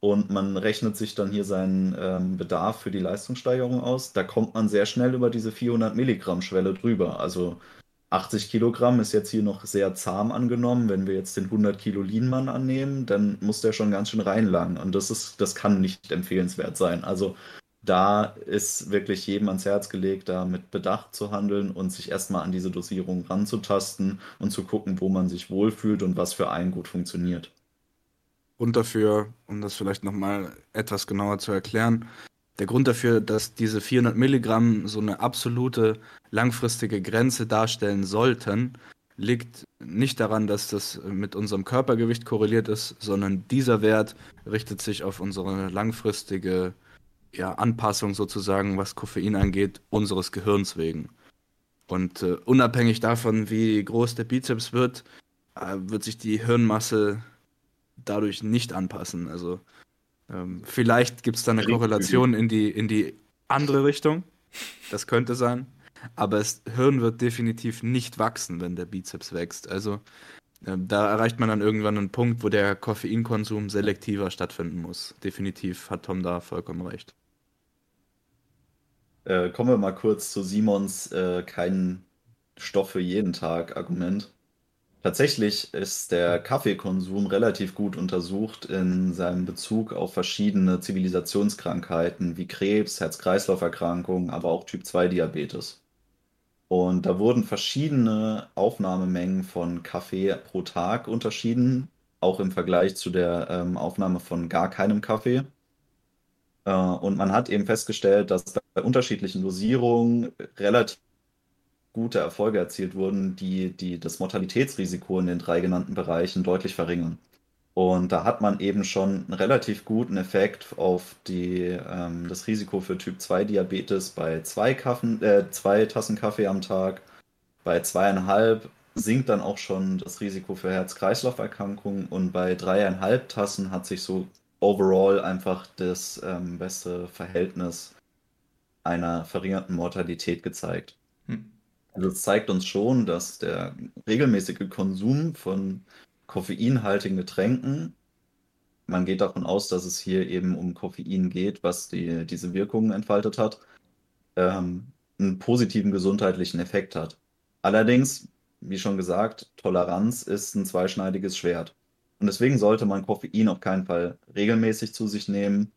und man rechnet sich dann hier seinen ähm, Bedarf für die Leistungssteigerung aus, da kommt man sehr schnell über diese 400 Milligramm Schwelle drüber. Also 80 Kilogramm ist jetzt hier noch sehr zahm angenommen. Wenn wir jetzt den 100 Kilo Lean-Mann annehmen, dann muss der schon ganz schön reinlangen. Und das ist, das kann nicht empfehlenswert sein. Also da ist wirklich jedem ans Herz gelegt, da mit Bedacht zu handeln und sich erstmal an diese Dosierung ranzutasten und zu gucken, wo man sich wohlfühlt und was für einen gut funktioniert. Und dafür, um das vielleicht nochmal etwas genauer zu erklären, der Grund dafür, dass diese 400 Milligramm so eine absolute langfristige Grenze darstellen sollten, liegt nicht daran, dass das mit unserem Körpergewicht korreliert ist, sondern dieser Wert richtet sich auf unsere langfristige ja, Anpassung sozusagen, was Koffein angeht, unseres Gehirns wegen. Und äh, unabhängig davon, wie groß der Bizeps wird, äh, wird sich die Hirnmasse dadurch nicht anpassen. Also ähm, vielleicht gibt es da eine Korrelation in die, in die andere Richtung. Das könnte sein. Aber das Hirn wird definitiv nicht wachsen, wenn der Bizeps wächst. Also äh, da erreicht man dann irgendwann einen Punkt, wo der Koffeinkonsum selektiver stattfinden muss. Definitiv hat Tom da vollkommen recht. Äh, kommen wir mal kurz zu Simons äh, keinen Stoff für jeden Tag Argument. Tatsächlich ist der Kaffeekonsum relativ gut untersucht in seinem Bezug auf verschiedene Zivilisationskrankheiten wie Krebs, Herz-Kreislauf-Erkrankungen, aber auch Typ-2-Diabetes. Und da wurden verschiedene Aufnahmemengen von Kaffee pro Tag unterschieden, auch im Vergleich zu der ähm, Aufnahme von gar keinem Kaffee. Äh, und man hat eben festgestellt, dass bei unterschiedlichen Dosierungen relativ gute Erfolge erzielt wurden, die, die das Mortalitätsrisiko in den drei genannten Bereichen deutlich verringern. Und da hat man eben schon einen relativ guten Effekt auf die, ähm, das Risiko für Typ-2-Diabetes bei zwei, Kaffen, äh, zwei Tassen Kaffee am Tag. Bei zweieinhalb sinkt dann auch schon das Risiko für Herz-Kreislauf-Erkrankungen und bei dreieinhalb Tassen hat sich so overall einfach das ähm, beste Verhältnis einer verringerten Mortalität gezeigt. Hm. Also es zeigt uns schon, dass der regelmäßige Konsum von koffeinhaltigen Getränken, man geht davon aus, dass es hier eben um Koffein geht, was die, diese Wirkungen entfaltet hat, ähm, einen positiven gesundheitlichen Effekt hat. Allerdings, wie schon gesagt, Toleranz ist ein zweischneidiges Schwert. Und deswegen sollte man Koffein auf keinen Fall regelmäßig zu sich nehmen,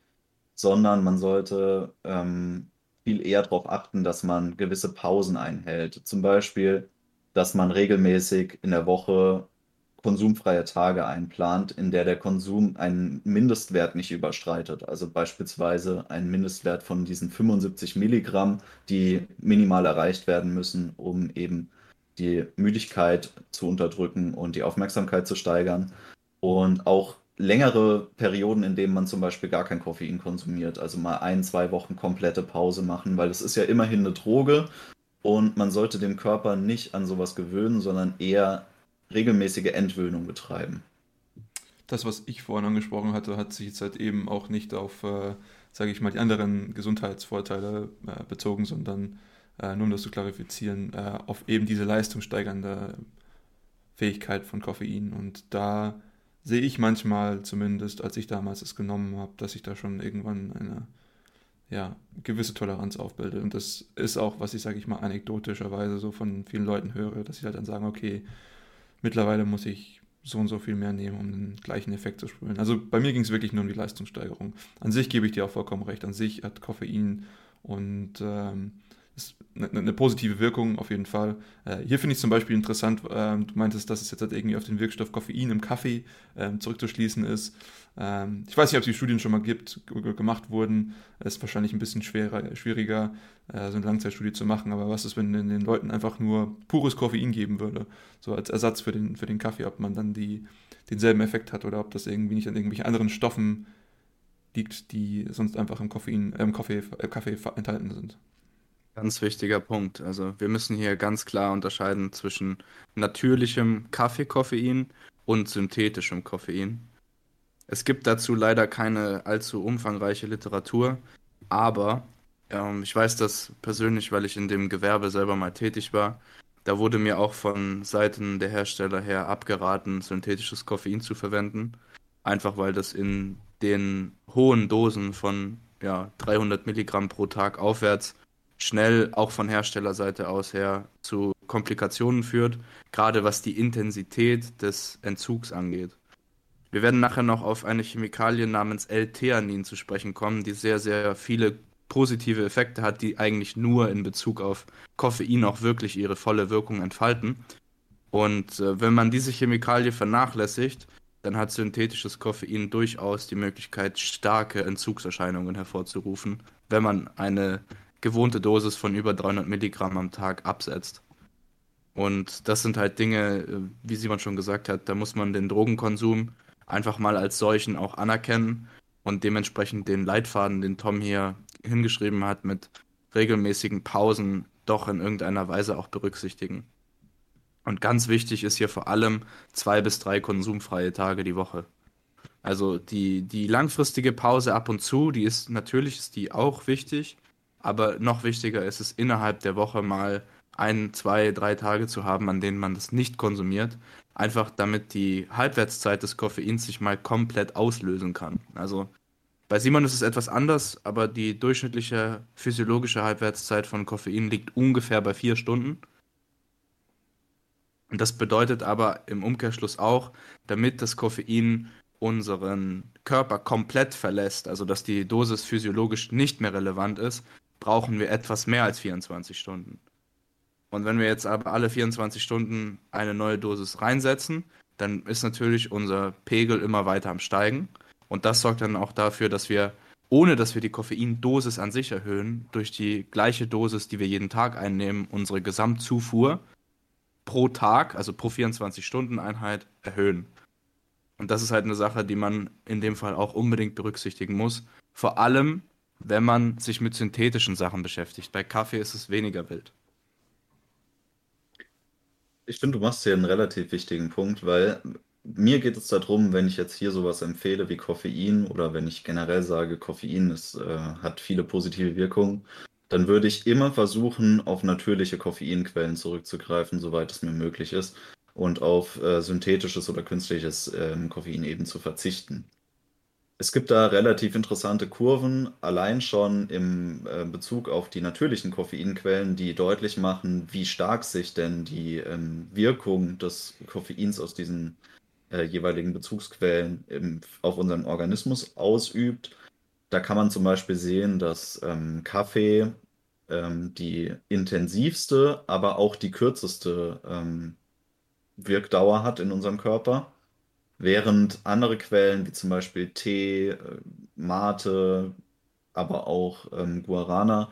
sondern man sollte ähm, viel eher darauf achten, dass man gewisse Pausen einhält. Zum Beispiel, dass man regelmäßig in der Woche konsumfreie Tage einplant, in der der Konsum einen Mindestwert nicht überstreitet. Also beispielsweise einen Mindestwert von diesen 75 Milligramm, die minimal erreicht werden müssen, um eben die Müdigkeit zu unterdrücken und die Aufmerksamkeit zu steigern. Und auch längere Perioden, in denen man zum Beispiel gar kein Koffein konsumiert. Also mal ein, zwei Wochen komplette Pause machen, weil es ist ja immerhin eine Droge und man sollte dem Körper nicht an sowas gewöhnen, sondern eher regelmäßige Entwöhnung betreiben. Das, was ich vorhin angesprochen hatte, hat sich jetzt halt eben auch nicht auf, äh, sage ich mal, die anderen Gesundheitsvorteile äh, bezogen, sondern äh, nur um das zu klarifizieren, äh, auf eben diese leistungssteigernde Fähigkeit von Koffein. Und da sehe ich manchmal zumindest, als ich damals es genommen habe, dass ich da schon irgendwann eine ja, gewisse Toleranz aufbilde. Und das ist auch, was ich, sage ich mal, anekdotischerweise so von vielen Leuten höre, dass sie halt dann sagen, okay, mittlerweile muss ich so und so viel mehr nehmen, um den gleichen Effekt zu spüren. Also bei mir ging es wirklich nur um die Leistungssteigerung. An sich gebe ich dir auch vollkommen recht. An sich hat Koffein und ähm, ist eine, eine, positive Wirkung auf jeden Fall. Äh, hier finde ich zum Beispiel interessant, äh, du meintest, dass es jetzt halt irgendwie auf den Wirkstoff Koffein im Kaffee äh, zurückzuschließen ist. Ähm, ich weiß nicht, ob die Studien schon mal gibt, gemacht wurden. Es ist wahrscheinlich ein bisschen schwerer, schwieriger, äh, so eine Langzeitstudie zu machen. Aber was ist, wenn den Leuten einfach nur pures Koffein geben würde, so als Ersatz für den, für den Kaffee, ob man dann die, denselben Effekt hat oder ob das irgendwie nicht an irgendwelchen anderen Stoffen liegt, die sonst einfach im Koffein, äh, im Kaffee, äh, Kaffee enthalten sind. Ganz wichtiger Punkt. Also wir müssen hier ganz klar unterscheiden zwischen natürlichem Kaffeekoffein und synthetischem Koffein. Es gibt dazu leider keine allzu umfangreiche Literatur, aber ähm, ich weiß das persönlich, weil ich in dem Gewerbe selber mal tätig war. Da wurde mir auch von Seiten der Hersteller her abgeraten, synthetisches Koffein zu verwenden. Einfach weil das in den hohen Dosen von ja, 300 Milligramm pro Tag aufwärts schnell auch von Herstellerseite aus her zu Komplikationen führt, gerade was die Intensität des Entzugs angeht. Wir werden nachher noch auf eine Chemikalie namens L-Theanin zu sprechen kommen, die sehr, sehr viele positive Effekte hat, die eigentlich nur in Bezug auf Koffein auch wirklich ihre volle Wirkung entfalten. Und äh, wenn man diese Chemikalie vernachlässigt, dann hat synthetisches Koffein durchaus die Möglichkeit, starke Entzugserscheinungen hervorzurufen, wenn man eine gewohnte Dosis von über 300 Milligramm am Tag absetzt. Und das sind halt Dinge, äh, wie Simon schon gesagt hat, da muss man den Drogenkonsum einfach mal als solchen auch anerkennen und dementsprechend den Leitfaden, den Tom hier hingeschrieben hat, mit regelmäßigen Pausen doch in irgendeiner Weise auch berücksichtigen. Und ganz wichtig ist hier vor allem zwei bis drei konsumfreie Tage die Woche. Also die, die langfristige Pause ab und zu, die ist natürlich ist die auch wichtig, aber noch wichtiger ist es, innerhalb der Woche mal ein, zwei, drei Tage zu haben, an denen man das nicht konsumiert. Einfach damit die Halbwertszeit des Koffeins sich mal komplett auslösen kann. Also bei Simon ist es etwas anders, aber die durchschnittliche physiologische Halbwertszeit von Koffein liegt ungefähr bei vier Stunden. Und das bedeutet aber im Umkehrschluss auch, damit das Koffein unseren Körper komplett verlässt, also dass die Dosis physiologisch nicht mehr relevant ist, brauchen wir etwas mehr als 24 Stunden. Und wenn wir jetzt aber alle 24 Stunden eine neue Dosis reinsetzen, dann ist natürlich unser Pegel immer weiter am Steigen. Und das sorgt dann auch dafür, dass wir, ohne dass wir die Koffeindosis an sich erhöhen, durch die gleiche Dosis, die wir jeden Tag einnehmen, unsere Gesamtzufuhr pro Tag, also pro 24-Stunden-Einheit, erhöhen. Und das ist halt eine Sache, die man in dem Fall auch unbedingt berücksichtigen muss. Vor allem, wenn man sich mit synthetischen Sachen beschäftigt. Bei Kaffee ist es weniger wild. Ich finde, du machst hier einen relativ wichtigen Punkt, weil mir geht es darum, wenn ich jetzt hier sowas empfehle wie Koffein oder wenn ich generell sage, Koffein ist, äh, hat viele positive Wirkungen, dann würde ich immer versuchen, auf natürliche Koffeinquellen zurückzugreifen, soweit es mir möglich ist, und auf äh, synthetisches oder künstliches ähm, Koffein eben zu verzichten. Es gibt da relativ interessante Kurven, allein schon im äh, Bezug auf die natürlichen Koffeinquellen, die deutlich machen, wie stark sich denn die ähm, Wirkung des Koffeins aus diesen äh, jeweiligen Bezugsquellen im, auf unseren Organismus ausübt. Da kann man zum Beispiel sehen, dass ähm, Kaffee ähm, die intensivste, aber auch die kürzeste ähm, Wirkdauer hat in unserem Körper. Während andere Quellen, wie zum Beispiel Tee, äh, Mate, aber auch ähm, Guarana,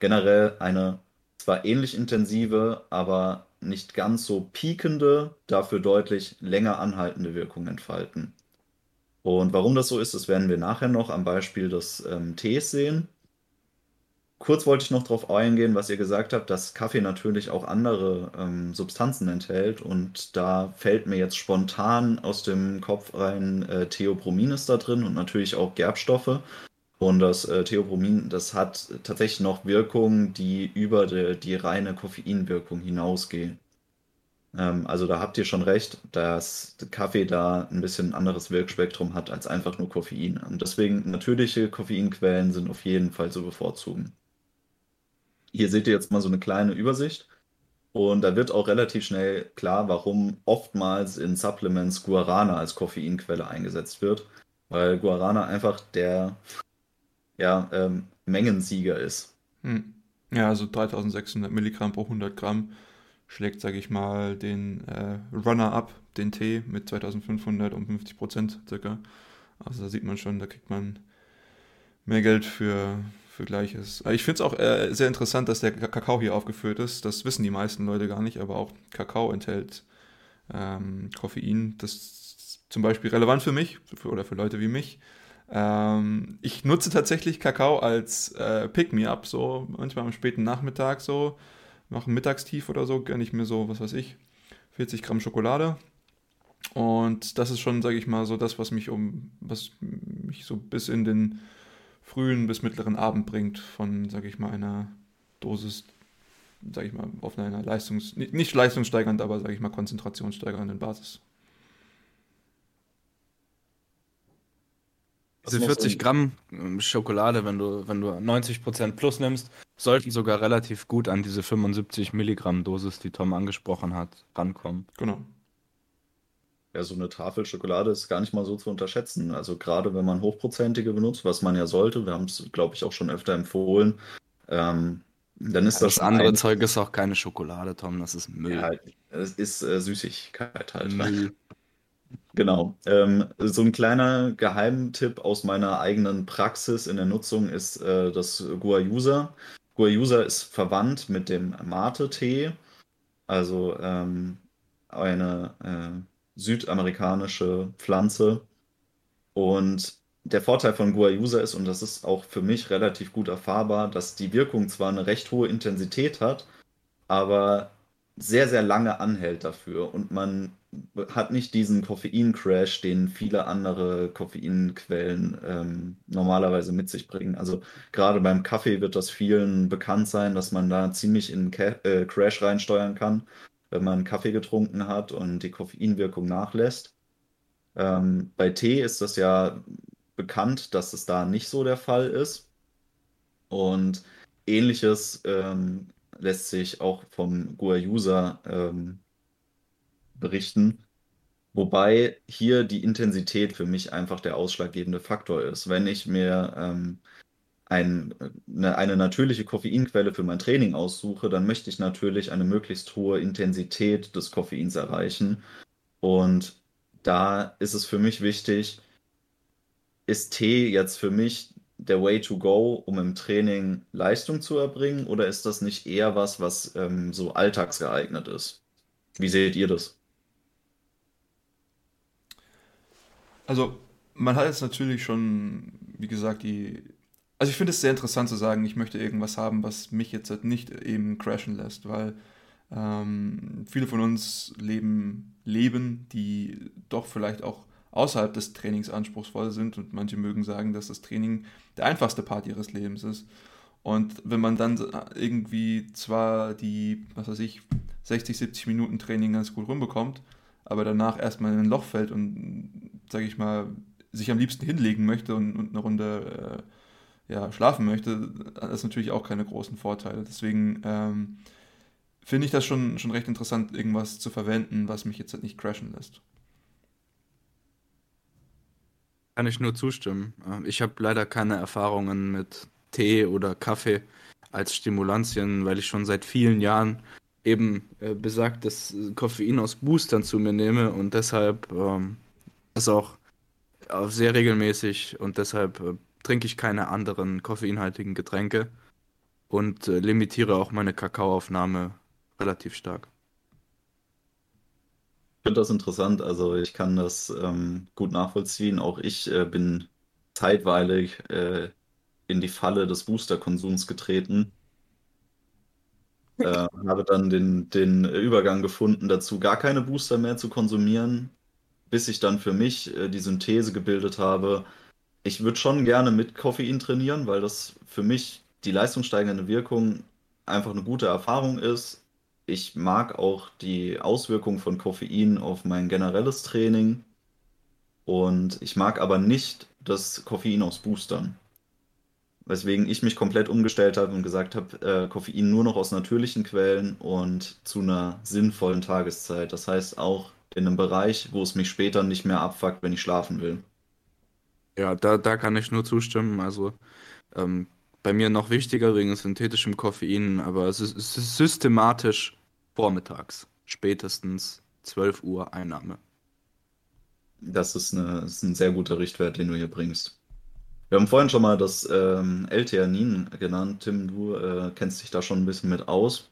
generell eine zwar ähnlich intensive, aber nicht ganz so piekende, dafür deutlich länger anhaltende Wirkung entfalten. Und warum das so ist, das werden wir nachher noch am Beispiel des ähm, Tees sehen. Kurz wollte ich noch darauf eingehen, was ihr gesagt habt, dass Kaffee natürlich auch andere ähm, Substanzen enthält. Und da fällt mir jetzt spontan aus dem Kopf rein, äh, Theobromin ist da drin und natürlich auch Gerbstoffe. Und das äh, Theobromin, das hat tatsächlich noch Wirkungen, die über die, die reine Koffeinwirkung hinausgehen. Ähm, also da habt ihr schon recht, dass Kaffee da ein bisschen anderes Wirkspektrum hat als einfach nur Koffein. Und deswegen natürliche Koffeinquellen sind auf jeden Fall zu bevorzugen. Hier seht ihr jetzt mal so eine kleine Übersicht. Und da wird auch relativ schnell klar, warum oftmals in Supplements Guarana als Koffeinquelle eingesetzt wird. Weil Guarana einfach der ja, ähm, Mengensieger ist. Hm. Ja, also 3600 Milligramm pro 100 Gramm schlägt, sage ich mal, den äh, Runner-up, den Tee mit 2500 um 50 Prozent circa. Also da sieht man schon, da kriegt man mehr Geld für, für Gleiches. Ich finde es auch äh, sehr interessant, dass der Kakao hier aufgeführt ist. Das wissen die meisten Leute gar nicht, aber auch Kakao enthält ähm, Koffein. Das ist zum Beispiel relevant für mich für, oder für Leute wie mich. Ähm, ich nutze tatsächlich Kakao als äh, Pick-me-up, so manchmal am späten Nachmittag so. Mache ein Mittagstief oder so, gönne ich mir so, was weiß ich, 40 Gramm Schokolade. Und das ist schon, sage ich mal, so das, was mich um, was mich so bis in den frühen bis mittleren Abend bringt von, sage ich mal, einer Dosis, sage ich mal, auf einer Leistungs-, nicht leistungssteigernd, aber, sage ich mal, konzentrationssteigernden Basis. Diese 40 Gramm ähm, Schokolade, wenn du, wenn du 90% plus nimmst, sollten sogar relativ gut an diese 75 Milligramm Dosis, die Tom angesprochen hat, rankommen. Genau ja, so eine Tafel Schokolade ist gar nicht mal so zu unterschätzen. Also gerade wenn man hochprozentige benutzt, was man ja sollte, wir haben es, glaube ich, auch schon öfter empfohlen, ähm, dann ist ja, das. Das andere ein... Zeug ist auch keine Schokolade, Tom, das ist Müll. Ja, es ist äh, Süßigkeit halt. Müll. Genau. Ähm, so ein kleiner Geheimtipp aus meiner eigenen Praxis in der Nutzung ist äh, das Guayusa. Guayusa ist verwandt mit dem Mate-Tee, also ähm, eine äh, südamerikanische Pflanze. Und der Vorteil von Guayusa ist, und das ist auch für mich relativ gut erfahrbar, dass die Wirkung zwar eine recht hohe Intensität hat, aber sehr, sehr lange anhält dafür. Und man hat nicht diesen Koffein-Crash, den viele andere Koffeinquellen ähm, normalerweise mit sich bringen. Also gerade beim Kaffee wird das vielen bekannt sein, dass man da ziemlich in den äh, Crash reinsteuern kann wenn man Kaffee getrunken hat und die Koffeinwirkung nachlässt. Ähm, bei Tee ist das ja bekannt, dass es da nicht so der Fall ist. Und ähnliches ähm, lässt sich auch vom Guayusa ähm, berichten. Wobei hier die Intensität für mich einfach der ausschlaggebende Faktor ist. Wenn ich mir ähm, ein, eine, eine natürliche Koffeinquelle für mein Training aussuche, dann möchte ich natürlich eine möglichst hohe Intensität des Koffeins erreichen. Und da ist es für mich wichtig, ist Tee jetzt für mich der Way to go, um im Training Leistung zu erbringen, oder ist das nicht eher was, was ähm, so alltagsgeeignet ist? Wie seht ihr das? Also, man hat jetzt natürlich schon, wie gesagt, die. Also, ich finde es sehr interessant zu sagen, ich möchte irgendwas haben, was mich jetzt halt nicht eben crashen lässt, weil ähm, viele von uns leben Leben, die doch vielleicht auch außerhalb des Trainings anspruchsvoll sind und manche mögen sagen, dass das Training der einfachste Part ihres Lebens ist. Und wenn man dann irgendwie zwar die, was weiß ich, 60, 70 Minuten Training ganz gut rumbekommt, aber danach erstmal in ein Loch fällt und, sage ich mal, sich am liebsten hinlegen möchte und, und eine Runde äh, ja, schlafen möchte, das ist natürlich auch keine großen Vorteile. Deswegen ähm, finde ich das schon, schon recht interessant, irgendwas zu verwenden, was mich jetzt halt nicht crashen lässt. Kann ich nur zustimmen. Ähm, ich habe leider keine Erfahrungen mit Tee oder Kaffee als Stimulantien, weil ich schon seit vielen Jahren eben äh, besagtes Koffein aus Boostern zu mir nehme und deshalb ähm, das auch äh, sehr regelmäßig und deshalb äh, trinke ich keine anderen koffeinhaltigen Getränke und äh, limitiere auch meine Kakaoaufnahme relativ stark finde das interessant. Also ich kann das ähm, gut nachvollziehen. Auch ich äh, bin zeitweilig äh, in die Falle des Booster-Konsums getreten. Äh, habe dann den, den Übergang gefunden, dazu gar keine Booster mehr zu konsumieren, bis ich dann für mich äh, die Synthese gebildet habe. Ich würde schon gerne mit Koffein trainieren, weil das für mich die leistungssteigernde Wirkung einfach eine gute Erfahrung ist ich mag auch die Auswirkungen von Koffein auf mein generelles Training. Und ich mag aber nicht das Koffein aus Boostern. Weswegen ich mich komplett umgestellt habe und gesagt habe, äh, Koffein nur noch aus natürlichen Quellen und zu einer sinnvollen Tageszeit. Das heißt auch in einem Bereich, wo es mich später nicht mehr abfuckt, wenn ich schlafen will. Ja, da, da kann ich nur zustimmen. Also ähm, bei mir noch wichtiger wegen synthetischem Koffein, aber es ist, es ist systematisch vormittags, spätestens 12 Uhr Einnahme. Das ist, eine, ist ein sehr guter Richtwert, den du hier bringst. Wir haben vorhin schon mal das ähm, L-Theanin genannt. Tim, du äh, kennst dich da schon ein bisschen mit aus.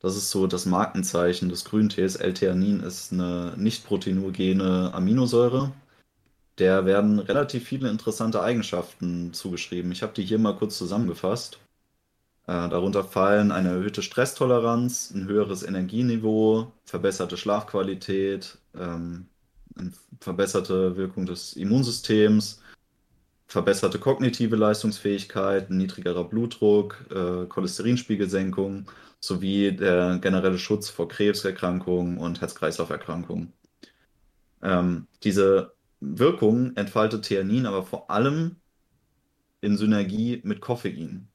Das ist so das Markenzeichen des Grüntees. L-Theanin ist eine nicht proteinogene Aminosäure, der werden relativ viele interessante Eigenschaften zugeschrieben. Ich habe die hier mal kurz zusammengefasst. Äh, darunter fallen eine erhöhte Stresstoleranz, ein höheres Energieniveau, verbesserte Schlafqualität, ähm, verbesserte Wirkung des Immunsystems, verbesserte kognitive Leistungsfähigkeit, niedrigerer Blutdruck, äh, Cholesterinspiegelsenkung sowie der generelle Schutz vor Krebserkrankungen und Herz-Kreislauf-Erkrankungen. Ähm, diese Wirkung entfaltet Theanin aber vor allem in Synergie mit Koffein.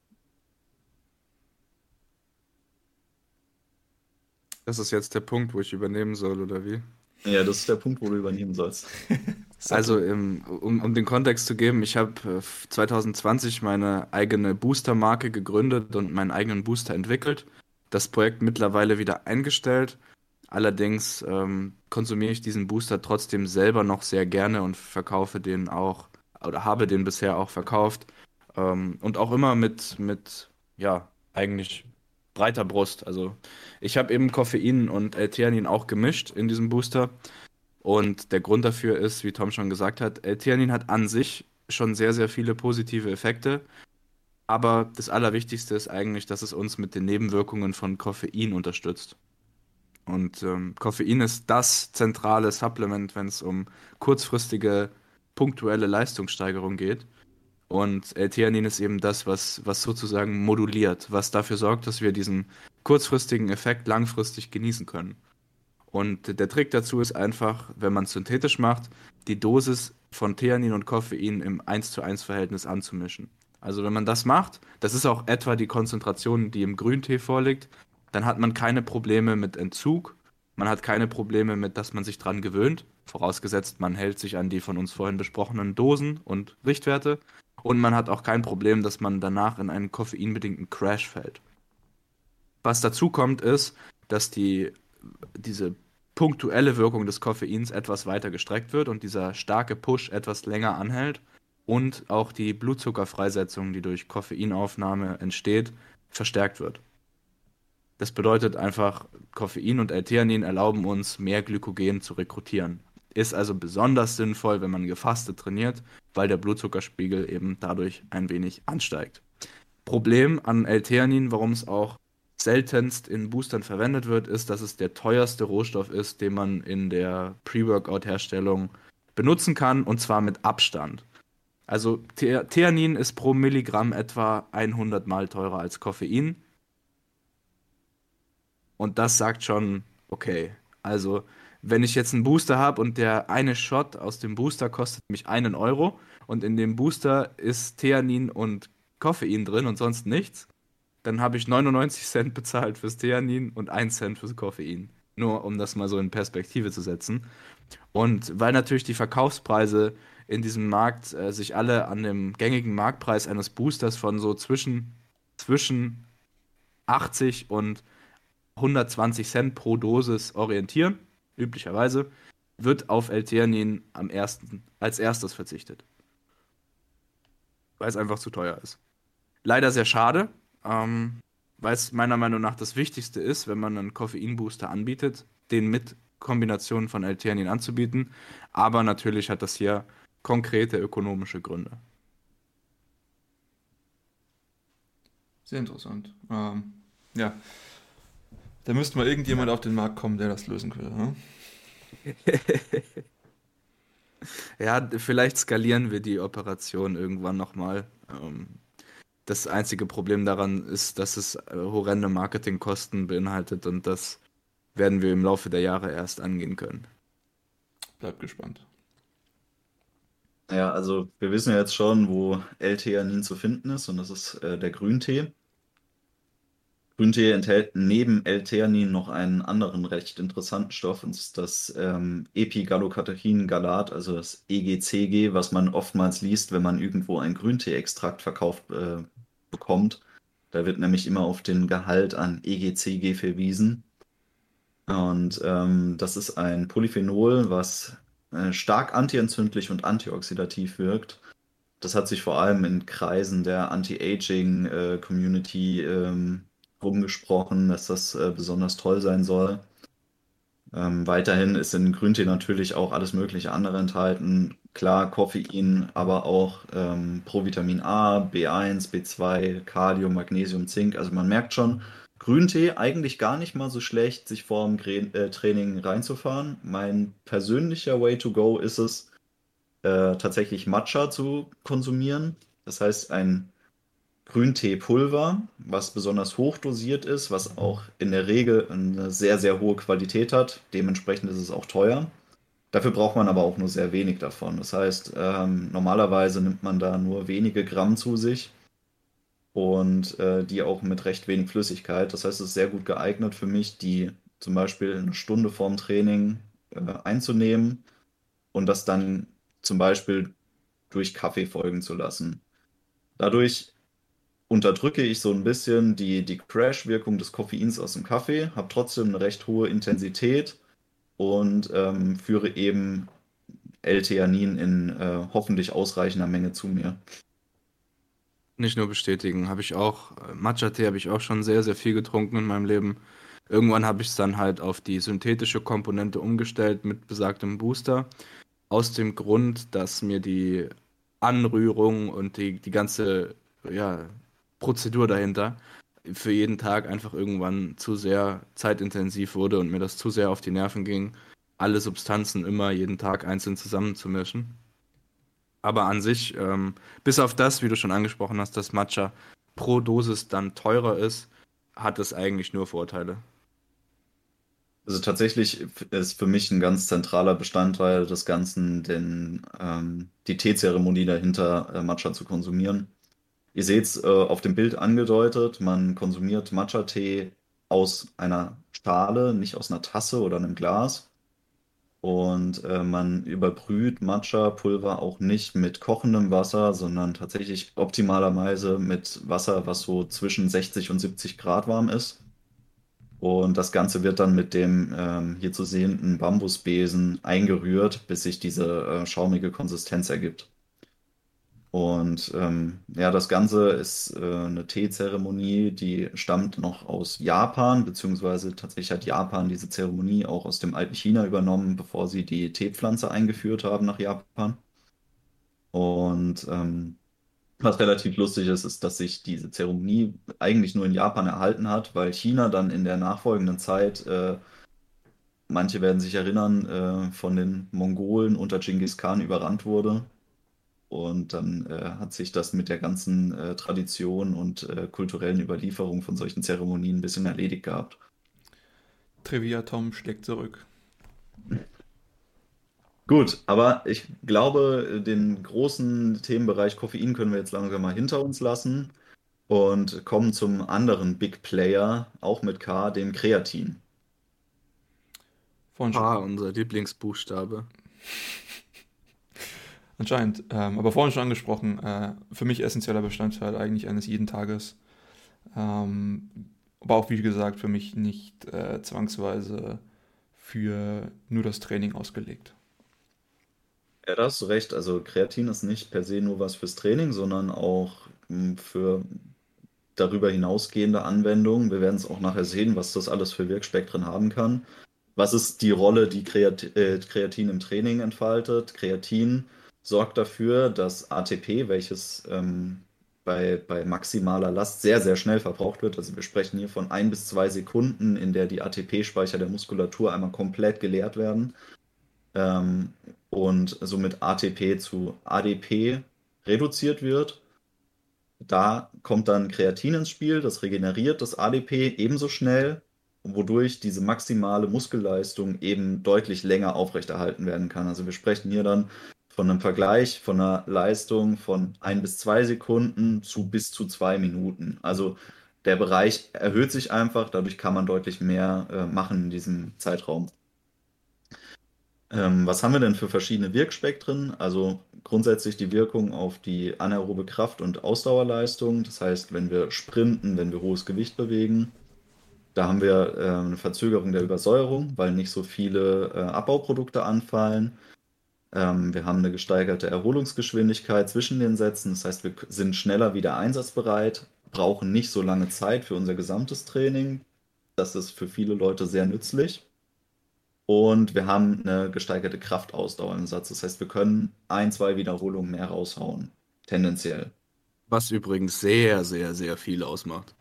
Das ist jetzt der Punkt, wo ich übernehmen soll, oder wie? Ja, das ist der Punkt, wo du übernehmen sollst. also, um, um den Kontext zu geben, ich habe 2020 meine eigene Booster-Marke gegründet und meinen eigenen Booster entwickelt. Das Projekt mittlerweile wieder eingestellt Allerdings ähm, konsumiere ich diesen Booster trotzdem selber noch sehr gerne und verkaufe den auch oder habe den bisher auch verkauft ähm, und auch immer mit, mit, ja, eigentlich breiter Brust. Also ich habe eben Koffein und L-Theanin auch gemischt in diesem Booster und der Grund dafür ist, wie Tom schon gesagt hat, L-Theanin hat an sich schon sehr, sehr viele positive Effekte. Aber das Allerwichtigste ist eigentlich, dass es uns mit den Nebenwirkungen von Koffein unterstützt. Und ähm, Koffein ist das zentrale Supplement, wenn es um kurzfristige, punktuelle Leistungssteigerung geht. Und L-Theanin ist eben das, was, was sozusagen moduliert, was dafür sorgt, dass wir diesen kurzfristigen Effekt langfristig genießen können. Und der Trick dazu ist einfach, wenn man synthetisch macht, die Dosis von Theanin und Koffein im 1 zu 1 Verhältnis anzumischen. Also wenn man das macht, das ist auch etwa die Konzentration, die im Grüntee vorliegt, dann hat man keine Probleme mit Entzug, Man hat keine Probleme mit, dass man sich dran gewöhnt, vorausgesetzt man hält sich an die von uns vorhin besprochenen Dosen und Richtwerte. Und man hat auch kein Problem, dass man danach in einen koffeinbedingten Crash fällt. Was dazu kommt, ist, dass die, diese punktuelle Wirkung des Koffeins etwas weiter gestreckt wird und dieser starke Push etwas länger anhält und auch die Blutzuckerfreisetzung, die durch Koffeinaufnahme entsteht, verstärkt wird. Das bedeutet einfach, Koffein und L-Theanin erlauben uns, mehr Glykogen zu rekrutieren. Ist also besonders sinnvoll, wenn man gefastet trainiert, weil der Blutzuckerspiegel eben dadurch ein wenig ansteigt. Problem an L-Theanin, warum es auch seltenst in Boostern verwendet wird, ist, dass es der teuerste Rohstoff ist, den man in der Pre-Workout-Herstellung benutzen kann, und zwar mit Abstand. Also The Theanin ist pro Milligramm etwa 100 mal teurer als Koffein. Und das sagt schon, okay, also wenn ich jetzt einen Booster habe und der eine Shot aus dem Booster kostet mich einen Euro und in dem Booster ist Theanin und Koffein drin und sonst nichts, dann habe ich 99 Cent bezahlt fürs Theanin und 1 Cent fürs Koffein. Nur um das mal so in Perspektive zu setzen. Und weil natürlich die Verkaufspreise in diesem Markt äh, sich alle an dem gängigen Marktpreis eines Boosters von so zwischen, zwischen 80 und 120 Cent pro Dosis orientieren, üblicherweise, wird auf L-Theanin am ersten, als erstes verzichtet. Weil es einfach zu teuer ist. Leider sehr schade, ähm, weil es meiner Meinung nach das Wichtigste ist, wenn man einen Koffeinbooster anbietet, den mit Kombinationen von L-Theanin anzubieten. Aber natürlich hat das hier konkrete ökonomische Gründe. Sehr interessant. Ähm, ja. Da müsste mal irgendjemand ja. auf den Markt kommen, der das lösen könnte. Ne? ja, vielleicht skalieren wir die Operation irgendwann nochmal. Ähm, das einzige Problem daran ist, dass es äh, horrende Marketingkosten beinhaltet und das werden wir im Laufe der Jahre erst angehen können. Bleibt gespannt. Ja, also wir wissen ja jetzt schon, wo L-Theanin zu finden ist und das ist äh, der Grüntee. Grüntee enthält neben L-Theanin noch einen anderen recht interessanten Stoff, und das ist das ähm, Epigallocatechin-Galat, also das EGCG, was man oftmals liest, wenn man irgendwo ein Grüntee-Extrakt verkauft äh, bekommt. Da wird nämlich immer auf den Gehalt an EGCG verwiesen. Und ähm, das ist ein Polyphenol, was äh, stark antientzündlich und antioxidativ wirkt. Das hat sich vor allem in Kreisen der Anti-Aging-Community äh, ähm, rumgesprochen, dass das äh, besonders toll sein soll. Ähm, weiterhin ist in Grüntee natürlich auch alles mögliche andere enthalten. Klar, Koffein, aber auch ähm, Provitamin A, B1, B2, Kalium, Magnesium, Zink. Also man merkt schon, Grüntee eigentlich gar nicht mal so schlecht, sich vor dem äh, Training reinzufahren. Mein persönlicher Way to go ist es, äh, tatsächlich Matcha zu konsumieren. Das heißt, ein Grünteepulver, was besonders hoch dosiert ist, was auch in der Regel eine sehr, sehr hohe Qualität hat. Dementsprechend ist es auch teuer. Dafür braucht man aber auch nur sehr wenig davon. Das heißt, ähm, normalerweise nimmt man da nur wenige Gramm zu sich und äh, die auch mit recht wenig Flüssigkeit. Das heißt, es ist sehr gut geeignet für mich, die zum Beispiel eine Stunde vorm Training äh, einzunehmen und das dann zum Beispiel durch Kaffee folgen zu lassen. Dadurch unterdrücke ich so ein bisschen die, die Crash-Wirkung des Koffeins aus dem Kaffee, habe trotzdem eine recht hohe Intensität und ähm, führe eben L-Theanin in äh, hoffentlich ausreichender Menge zu mir. Nicht nur bestätigen, habe ich auch, äh, Matcha-Tee habe ich auch schon sehr, sehr viel getrunken in meinem Leben. Irgendwann habe ich es dann halt auf die synthetische Komponente umgestellt mit besagtem Booster. Aus dem Grund, dass mir die Anrührung und die, die ganze ja, Prozedur dahinter für jeden Tag einfach irgendwann zu sehr zeitintensiv wurde und mir das zu sehr auf die Nerven ging, alle Substanzen immer jeden Tag einzeln zusammenzumischen. Aber an sich, ähm, bis auf das, wie du schon angesprochen hast, dass Matcha pro Dosis dann teurer ist, hat es eigentlich nur Vorteile. Also tatsächlich ist für mich ein ganz zentraler Bestandteil des Ganzen, den, ähm, die Teezeremonie dahinter, äh, Matcha zu konsumieren. Ihr seht es äh, auf dem Bild angedeutet, man konsumiert Matcha-Tee aus einer Schale, nicht aus einer Tasse oder einem Glas. Und äh, man überbrüht Matcha-Pulver auch nicht mit kochendem Wasser, sondern tatsächlich optimalerweise mit Wasser, was so zwischen 60 und 70 Grad warm ist. Und das Ganze wird dann mit dem ähm, hier zu sehenden Bambusbesen eingerührt, bis sich diese äh, schaumige Konsistenz ergibt. Und ähm, ja, das Ganze ist äh, eine Teezeremonie, die stammt noch aus Japan, beziehungsweise tatsächlich hat Japan diese Zeremonie auch aus dem alten China übernommen, bevor sie die Teepflanze eingeführt haben nach Japan. Und ähm, was relativ lustig ist, ist, dass sich diese Zeremonie eigentlich nur in Japan erhalten hat, weil China dann in der nachfolgenden Zeit, äh, manche werden sich erinnern, äh, von den Mongolen unter Genghis Khan überrannt wurde. Und dann äh, hat sich das mit der ganzen äh, Tradition und äh, kulturellen Überlieferung von solchen Zeremonien ein bisschen erledigt gehabt. Trivia Tom schlägt zurück. Gut, aber ich glaube, den großen Themenbereich Koffein können wir jetzt langsam mal hinter uns lassen und kommen zum anderen Big Player, auch mit K, dem Kreatin. Vorhin K, unser Lieblingsbuchstabe. Anscheinend. Ähm, aber vorhin schon angesprochen, äh, für mich essentieller Bestandteil eigentlich eines jeden Tages. Ähm, aber auch, wie gesagt, für mich nicht äh, zwangsweise für nur das Training ausgelegt. Ja, da hast du recht. Also Kreatin ist nicht per se nur was fürs Training, sondern auch hm, für darüber hinausgehende Anwendungen. Wir werden es auch nachher sehen, was das alles für Wirkspektren haben kann. Was ist die Rolle, die Kreat äh, Kreatin im Training entfaltet? Kreatin sorgt dafür, dass ATP, welches ähm, bei, bei maximaler Last sehr, sehr schnell verbraucht wird, also wir sprechen hier von ein bis zwei Sekunden, in der die ATP-Speicher der Muskulatur einmal komplett geleert werden ähm, und somit ATP zu ADP reduziert wird. Da kommt dann Kreatin ins Spiel, das regeneriert das ADP ebenso schnell, wodurch diese maximale Muskelleistung eben deutlich länger aufrechterhalten werden kann. Also wir sprechen hier dann von einem Vergleich von einer Leistung von ein bis zwei Sekunden zu bis zu zwei Minuten. Also der Bereich erhöht sich einfach, dadurch kann man deutlich mehr äh, machen in diesem Zeitraum. Ähm, was haben wir denn für verschiedene Wirkspektren? Also grundsätzlich die Wirkung auf die anaerobe Kraft und Ausdauerleistung. Das heißt, wenn wir sprinten, wenn wir hohes Gewicht bewegen, da haben wir äh, eine Verzögerung der Übersäuerung, weil nicht so viele äh, Abbauprodukte anfallen. Ähm, wir haben eine gesteigerte Erholungsgeschwindigkeit zwischen den Sätzen. Das heißt, wir sind schneller wieder einsatzbereit, brauchen nicht so lange Zeit für unser gesamtes Training. Das ist für viele Leute sehr nützlich. Und wir haben eine gesteigerte Kraftausdauer im Satz. Das heißt, wir können ein, zwei Wiederholungen mehr raushauen. Tendenziell. Was übrigens sehr, sehr, sehr viel ausmacht.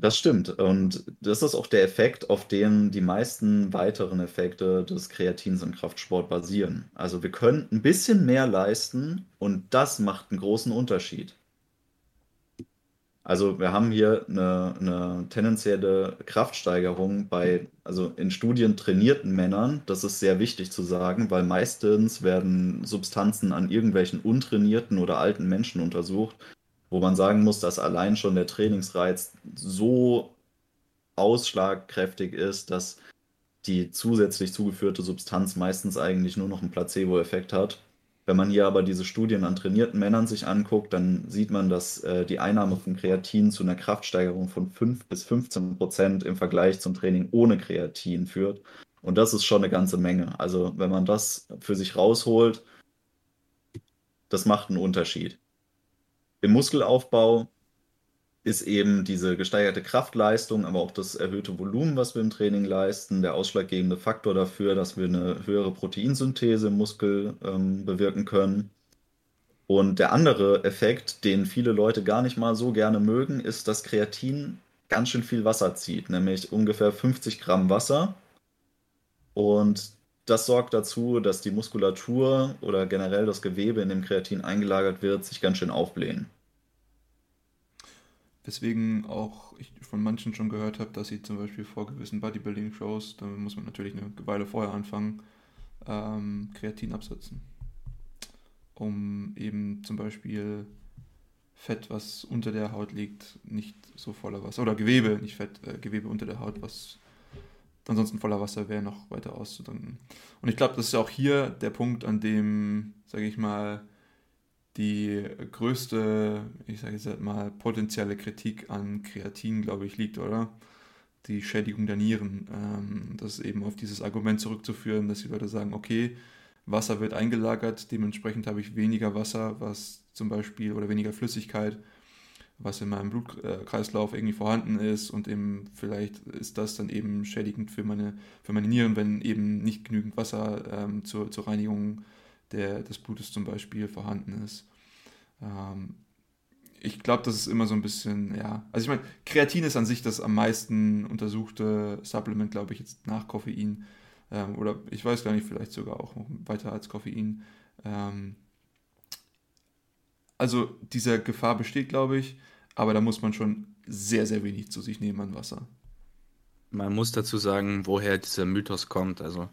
Das stimmt. Und das ist auch der Effekt, auf den die meisten weiteren Effekte des Kreatins im Kraftsport basieren. Also wir können ein bisschen mehr leisten und das macht einen großen Unterschied. Also wir haben hier eine, eine tendenzielle Kraftsteigerung bei, also in Studien trainierten Männern. Das ist sehr wichtig zu sagen, weil meistens werden Substanzen an irgendwelchen untrainierten oder alten Menschen untersucht wo man sagen muss, dass allein schon der Trainingsreiz so ausschlagkräftig ist, dass die zusätzlich zugeführte Substanz meistens eigentlich nur noch einen Placebo-Effekt hat. Wenn man hier aber diese Studien an trainierten Männern sich anguckt, dann sieht man, dass äh, die Einnahme von Kreatin zu einer Kraftsteigerung von 5 bis 15 Prozent im Vergleich zum Training ohne Kreatin führt. Und das ist schon eine ganze Menge. Also wenn man das für sich rausholt, das macht einen Unterschied. Im Muskelaufbau ist eben diese gesteigerte Kraftleistung, aber auch das erhöhte Volumen, was wir im Training leisten, der ausschlaggebende Faktor dafür, dass wir eine höhere Proteinsynthese im Muskel ähm, bewirken können. Und der andere Effekt, den viele Leute gar nicht mal so gerne mögen, ist, dass Kreatin ganz schön viel Wasser zieht, nämlich ungefähr 50 Gramm Wasser. Und das sorgt dazu, dass die Muskulatur oder generell das Gewebe, in dem Kreatin eingelagert wird, sich ganz schön aufblähen. Deswegen auch ich von manchen schon gehört habe, dass sie zum Beispiel vor gewissen Bodybuilding-Shows, da muss man natürlich eine Weile vorher anfangen, ähm, Kreatin absetzen. Um eben zum Beispiel Fett, was unter der Haut liegt, nicht so voller Wasser. Oder Gewebe, nicht Fett, äh, Gewebe unter der Haut, was ansonsten voller Wasser wäre, noch weiter auszudrücken. Und ich glaube, das ist auch hier der Punkt, an dem, sage ich mal, die größte, ich sage jetzt mal, potenzielle Kritik an Kreatin, glaube ich, liegt, oder? Die Schädigung der Nieren. Ähm, das ist eben auf dieses Argument zurückzuführen, dass die Leute sagen, okay, Wasser wird eingelagert, dementsprechend habe ich weniger Wasser, was zum Beispiel, oder weniger Flüssigkeit, was in meinem Blutkreislauf irgendwie vorhanden ist und eben vielleicht ist das dann eben schädigend für meine, für meine Nieren, wenn eben nicht genügend Wasser ähm, zur, zur Reinigung der, des Blutes zum Beispiel vorhanden ist. Ähm, ich glaube, das ist immer so ein bisschen, ja. Also ich meine, Kreatin ist an sich das am meisten untersuchte Supplement, glaube ich, jetzt nach Koffein. Ähm, oder ich weiß gar nicht, vielleicht sogar auch weiter als Koffein. Ähm, also diese Gefahr besteht, glaube ich, aber da muss man schon sehr, sehr wenig zu sich nehmen an Wasser. Man muss dazu sagen, woher dieser Mythos kommt. Also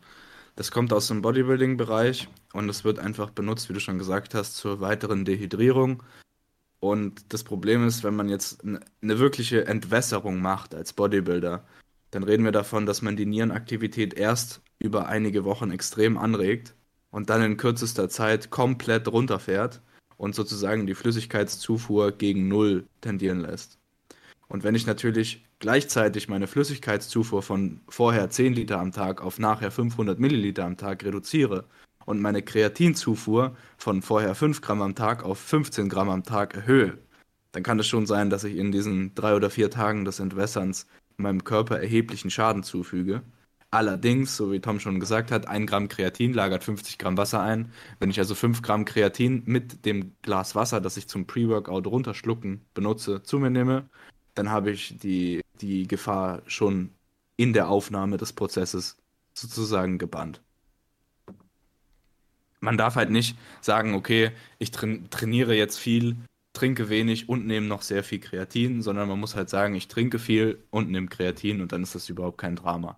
das kommt aus dem Bodybuilding-Bereich und es wird einfach benutzt, wie du schon gesagt hast, zur weiteren Dehydrierung. Und das Problem ist, wenn man jetzt eine wirkliche Entwässerung macht als Bodybuilder, dann reden wir davon, dass man die Nierenaktivität erst über einige Wochen extrem anregt und dann in kürzester Zeit komplett runterfährt und sozusagen die Flüssigkeitszufuhr gegen Null tendieren lässt. Und wenn ich natürlich gleichzeitig meine Flüssigkeitszufuhr von vorher 10 Liter am Tag auf nachher 500 Milliliter am Tag reduziere und meine Kreatinzufuhr von vorher 5 Gramm am Tag auf 15 Gramm am Tag erhöhe, dann kann es schon sein, dass ich in diesen drei oder vier Tagen des Entwässerns meinem Körper erheblichen Schaden zufüge Allerdings, so wie Tom schon gesagt hat, ein Gramm Kreatin lagert 50 Gramm Wasser ein. Wenn ich also 5 Gramm Kreatin mit dem Glas Wasser, das ich zum Pre-Workout runterschlucken benutze, zu mir nehme, dann habe ich die, die Gefahr schon in der Aufnahme des Prozesses sozusagen gebannt. Man darf halt nicht sagen, okay, ich trainiere jetzt viel, trinke wenig und nehme noch sehr viel Kreatin, sondern man muss halt sagen, ich trinke viel und nehme Kreatin und dann ist das überhaupt kein Drama.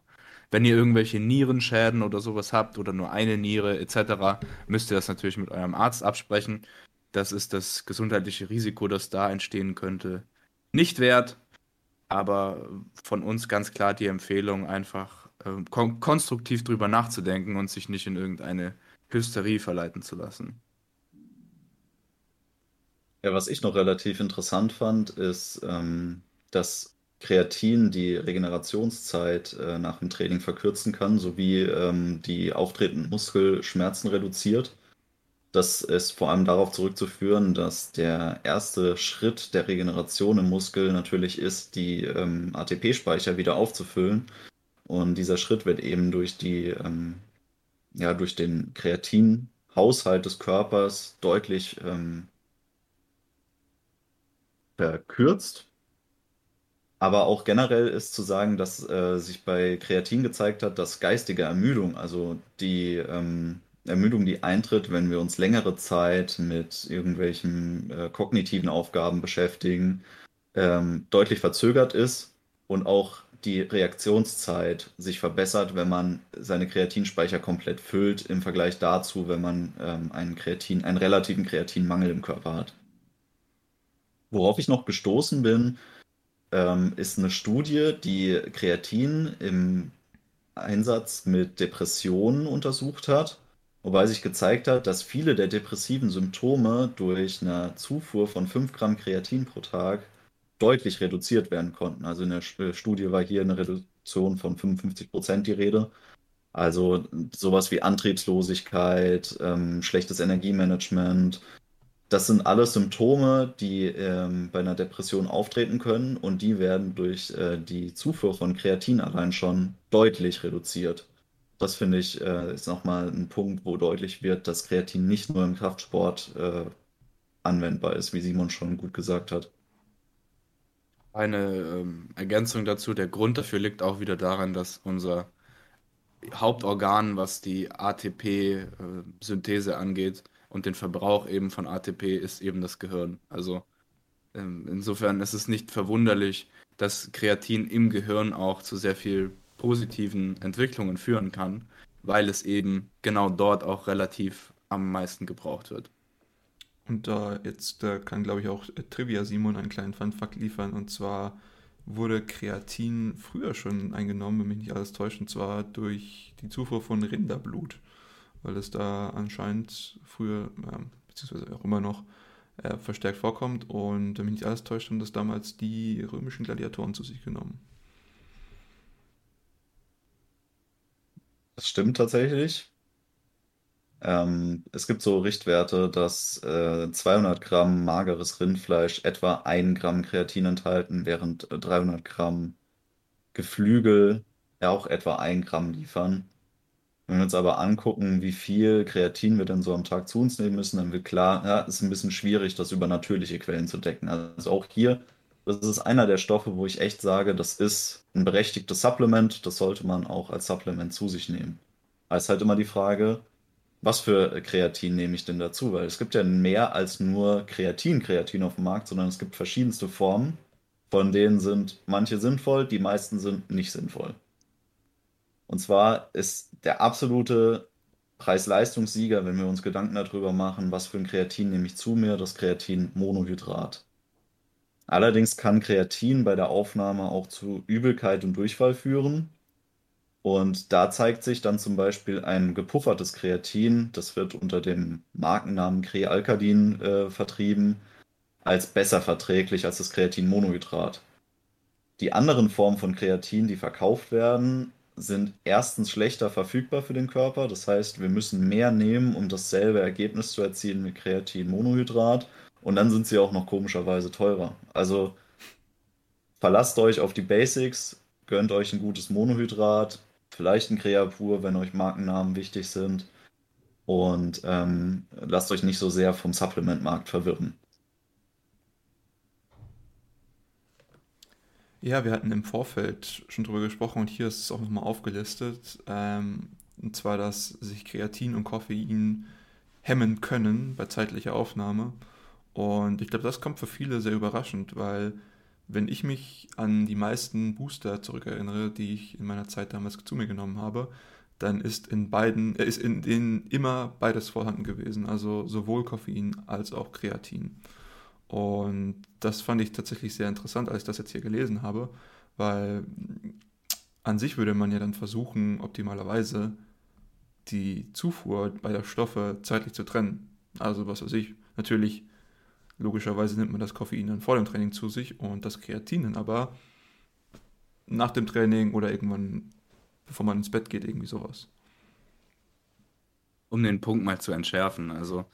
Wenn ihr irgendwelche Nierenschäden oder sowas habt oder nur eine Niere etc., müsst ihr das natürlich mit eurem Arzt absprechen. Das ist das gesundheitliche Risiko, das da entstehen könnte, nicht wert. Aber von uns ganz klar die Empfehlung, einfach äh, kon konstruktiv drüber nachzudenken und sich nicht in irgendeine Hysterie verleiten zu lassen. Ja, was ich noch relativ interessant fand, ist, ähm, dass Kreatin die Regenerationszeit äh, nach dem Training verkürzen kann, sowie ähm, die auftretenden Muskelschmerzen reduziert. Das ist vor allem darauf zurückzuführen, dass der erste Schritt der Regeneration im Muskel natürlich ist, die ähm, ATP-Speicher wieder aufzufüllen. Und dieser Schritt wird eben durch die, ähm, ja, durch den Kreatinhaushalt des Körpers deutlich ähm, verkürzt aber auch generell ist zu sagen, dass äh, sich bei Kreatin gezeigt hat, dass geistige Ermüdung, also die ähm, Ermüdung, die eintritt, wenn wir uns längere Zeit mit irgendwelchen äh, kognitiven Aufgaben beschäftigen, ähm, deutlich verzögert ist und auch die Reaktionszeit sich verbessert, wenn man seine Kreatinspeicher komplett füllt, im Vergleich dazu, wenn man ähm, einen, Kreatin, einen relativen Kreatinmangel im Körper hat. Worauf ich noch gestoßen bin, ähm, ist eine Studie, die Kreatin im Einsatz mit Depressionen untersucht hat, wobei sich gezeigt hat, dass viele der depressiven Symptome durch eine Zufuhr von 5 Gramm Kreatin pro Tag deutlich reduziert werden konnten. Also in der äh, Studie war hier eine Reduktion von 55 Prozent die Rede. Also sowas wie Antriebslosigkeit, ähm, schlechtes Energiemanagement, das sind alles Symptome, die ähm, bei einer Depression auftreten können und die werden durch äh, die Zufuhr von Kreatin allein schon deutlich reduziert. Das finde ich äh, ist nochmal ein Punkt, wo deutlich wird, dass Kreatin nicht nur im Kraftsport äh, anwendbar ist, wie Simon schon gut gesagt hat. Eine ähm, Ergänzung dazu, der Grund dafür liegt auch wieder daran, dass unser Hauptorgan, was die ATP-Synthese äh, angeht, und den Verbrauch eben von ATP ist eben das Gehirn. Also ähm, insofern ist es nicht verwunderlich, dass Kreatin im Gehirn auch zu sehr viel positiven Entwicklungen führen kann, weil es eben genau dort auch relativ am meisten gebraucht wird. Und da jetzt, da kann glaube ich auch Trivia Simon einen kleinen Funfact liefern. Und zwar wurde Kreatin früher schon eingenommen, wenn mich nicht alles täuscht, und zwar durch die Zufuhr von Rinderblut, weil es da anscheinend früher, äh, beziehungsweise auch immer noch, äh, verstärkt vorkommt. Und wenn mich nicht alles täuscht, haben das damals die römischen Gladiatoren zu sich genommen. Das stimmt tatsächlich. Ähm, es gibt so Richtwerte, dass äh, 200 Gramm mageres Rindfleisch etwa 1 Gramm Kreatin enthalten, während 300 Gramm Geflügel ja auch etwa 1 Gramm liefern. Wenn wir uns aber angucken, wie viel Kreatin wir denn so am Tag zu uns nehmen müssen, dann wird klar, ja, ist ein bisschen schwierig, das über natürliche Quellen zu decken. Also auch hier, das ist einer der Stoffe, wo ich echt sage, das ist ein berechtigtes Supplement, das sollte man auch als Supplement zu sich nehmen. Da ist halt immer die Frage, was für Kreatin nehme ich denn dazu? Weil es gibt ja mehr als nur Kreatin, Kreatin auf dem Markt, sondern es gibt verschiedenste Formen. Von denen sind manche sinnvoll, die meisten sind nicht sinnvoll. Und zwar ist der absolute Preis-Leistungssieger, wenn wir uns Gedanken darüber machen, was für ein Kreatin nehme ich zu mir, das Kreatin-Monohydrat. Allerdings kann Kreatin bei der Aufnahme auch zu Übelkeit und Durchfall führen. Und da zeigt sich dann zum Beispiel ein gepuffertes Kreatin, das wird unter dem Markennamen Crealcadin äh, vertrieben, als besser verträglich als das Kreatinmonohydrat. Die anderen Formen von Kreatin, die verkauft werden, sind erstens schlechter verfügbar für den Körper. Das heißt, wir müssen mehr nehmen, um dasselbe Ergebnis zu erzielen wie Kreatinmonohydrat. Und dann sind sie auch noch komischerweise teurer. Also verlasst euch auf die Basics, gönnt euch ein gutes Monohydrat, vielleicht ein Creapur, wenn euch Markennamen wichtig sind. Und ähm, lasst euch nicht so sehr vom Supplementmarkt verwirren. Ja, wir hatten im Vorfeld schon drüber gesprochen und hier ist es auch nochmal aufgelistet. Ähm, und zwar, dass sich Kreatin und Koffein hemmen können bei zeitlicher Aufnahme. Und ich glaube, das kommt für viele sehr überraschend, weil wenn ich mich an die meisten Booster zurückerinnere, die ich in meiner Zeit damals zu mir genommen habe, dann ist in beiden, äh, ist in denen immer beides vorhanden gewesen, also sowohl Koffein als auch Kreatin. Und das fand ich tatsächlich sehr interessant, als ich das jetzt hier gelesen habe, weil an sich würde man ja dann versuchen, optimalerweise die Zufuhr beider Stoffe zeitlich zu trennen. Also was weiß ich, natürlich Logischerweise nimmt man das Koffein dann vor dem Training zu sich und das Kreatin dann aber nach dem Training oder irgendwann, bevor man ins Bett geht, irgendwie sowas. Um den Punkt mal zu entschärfen, also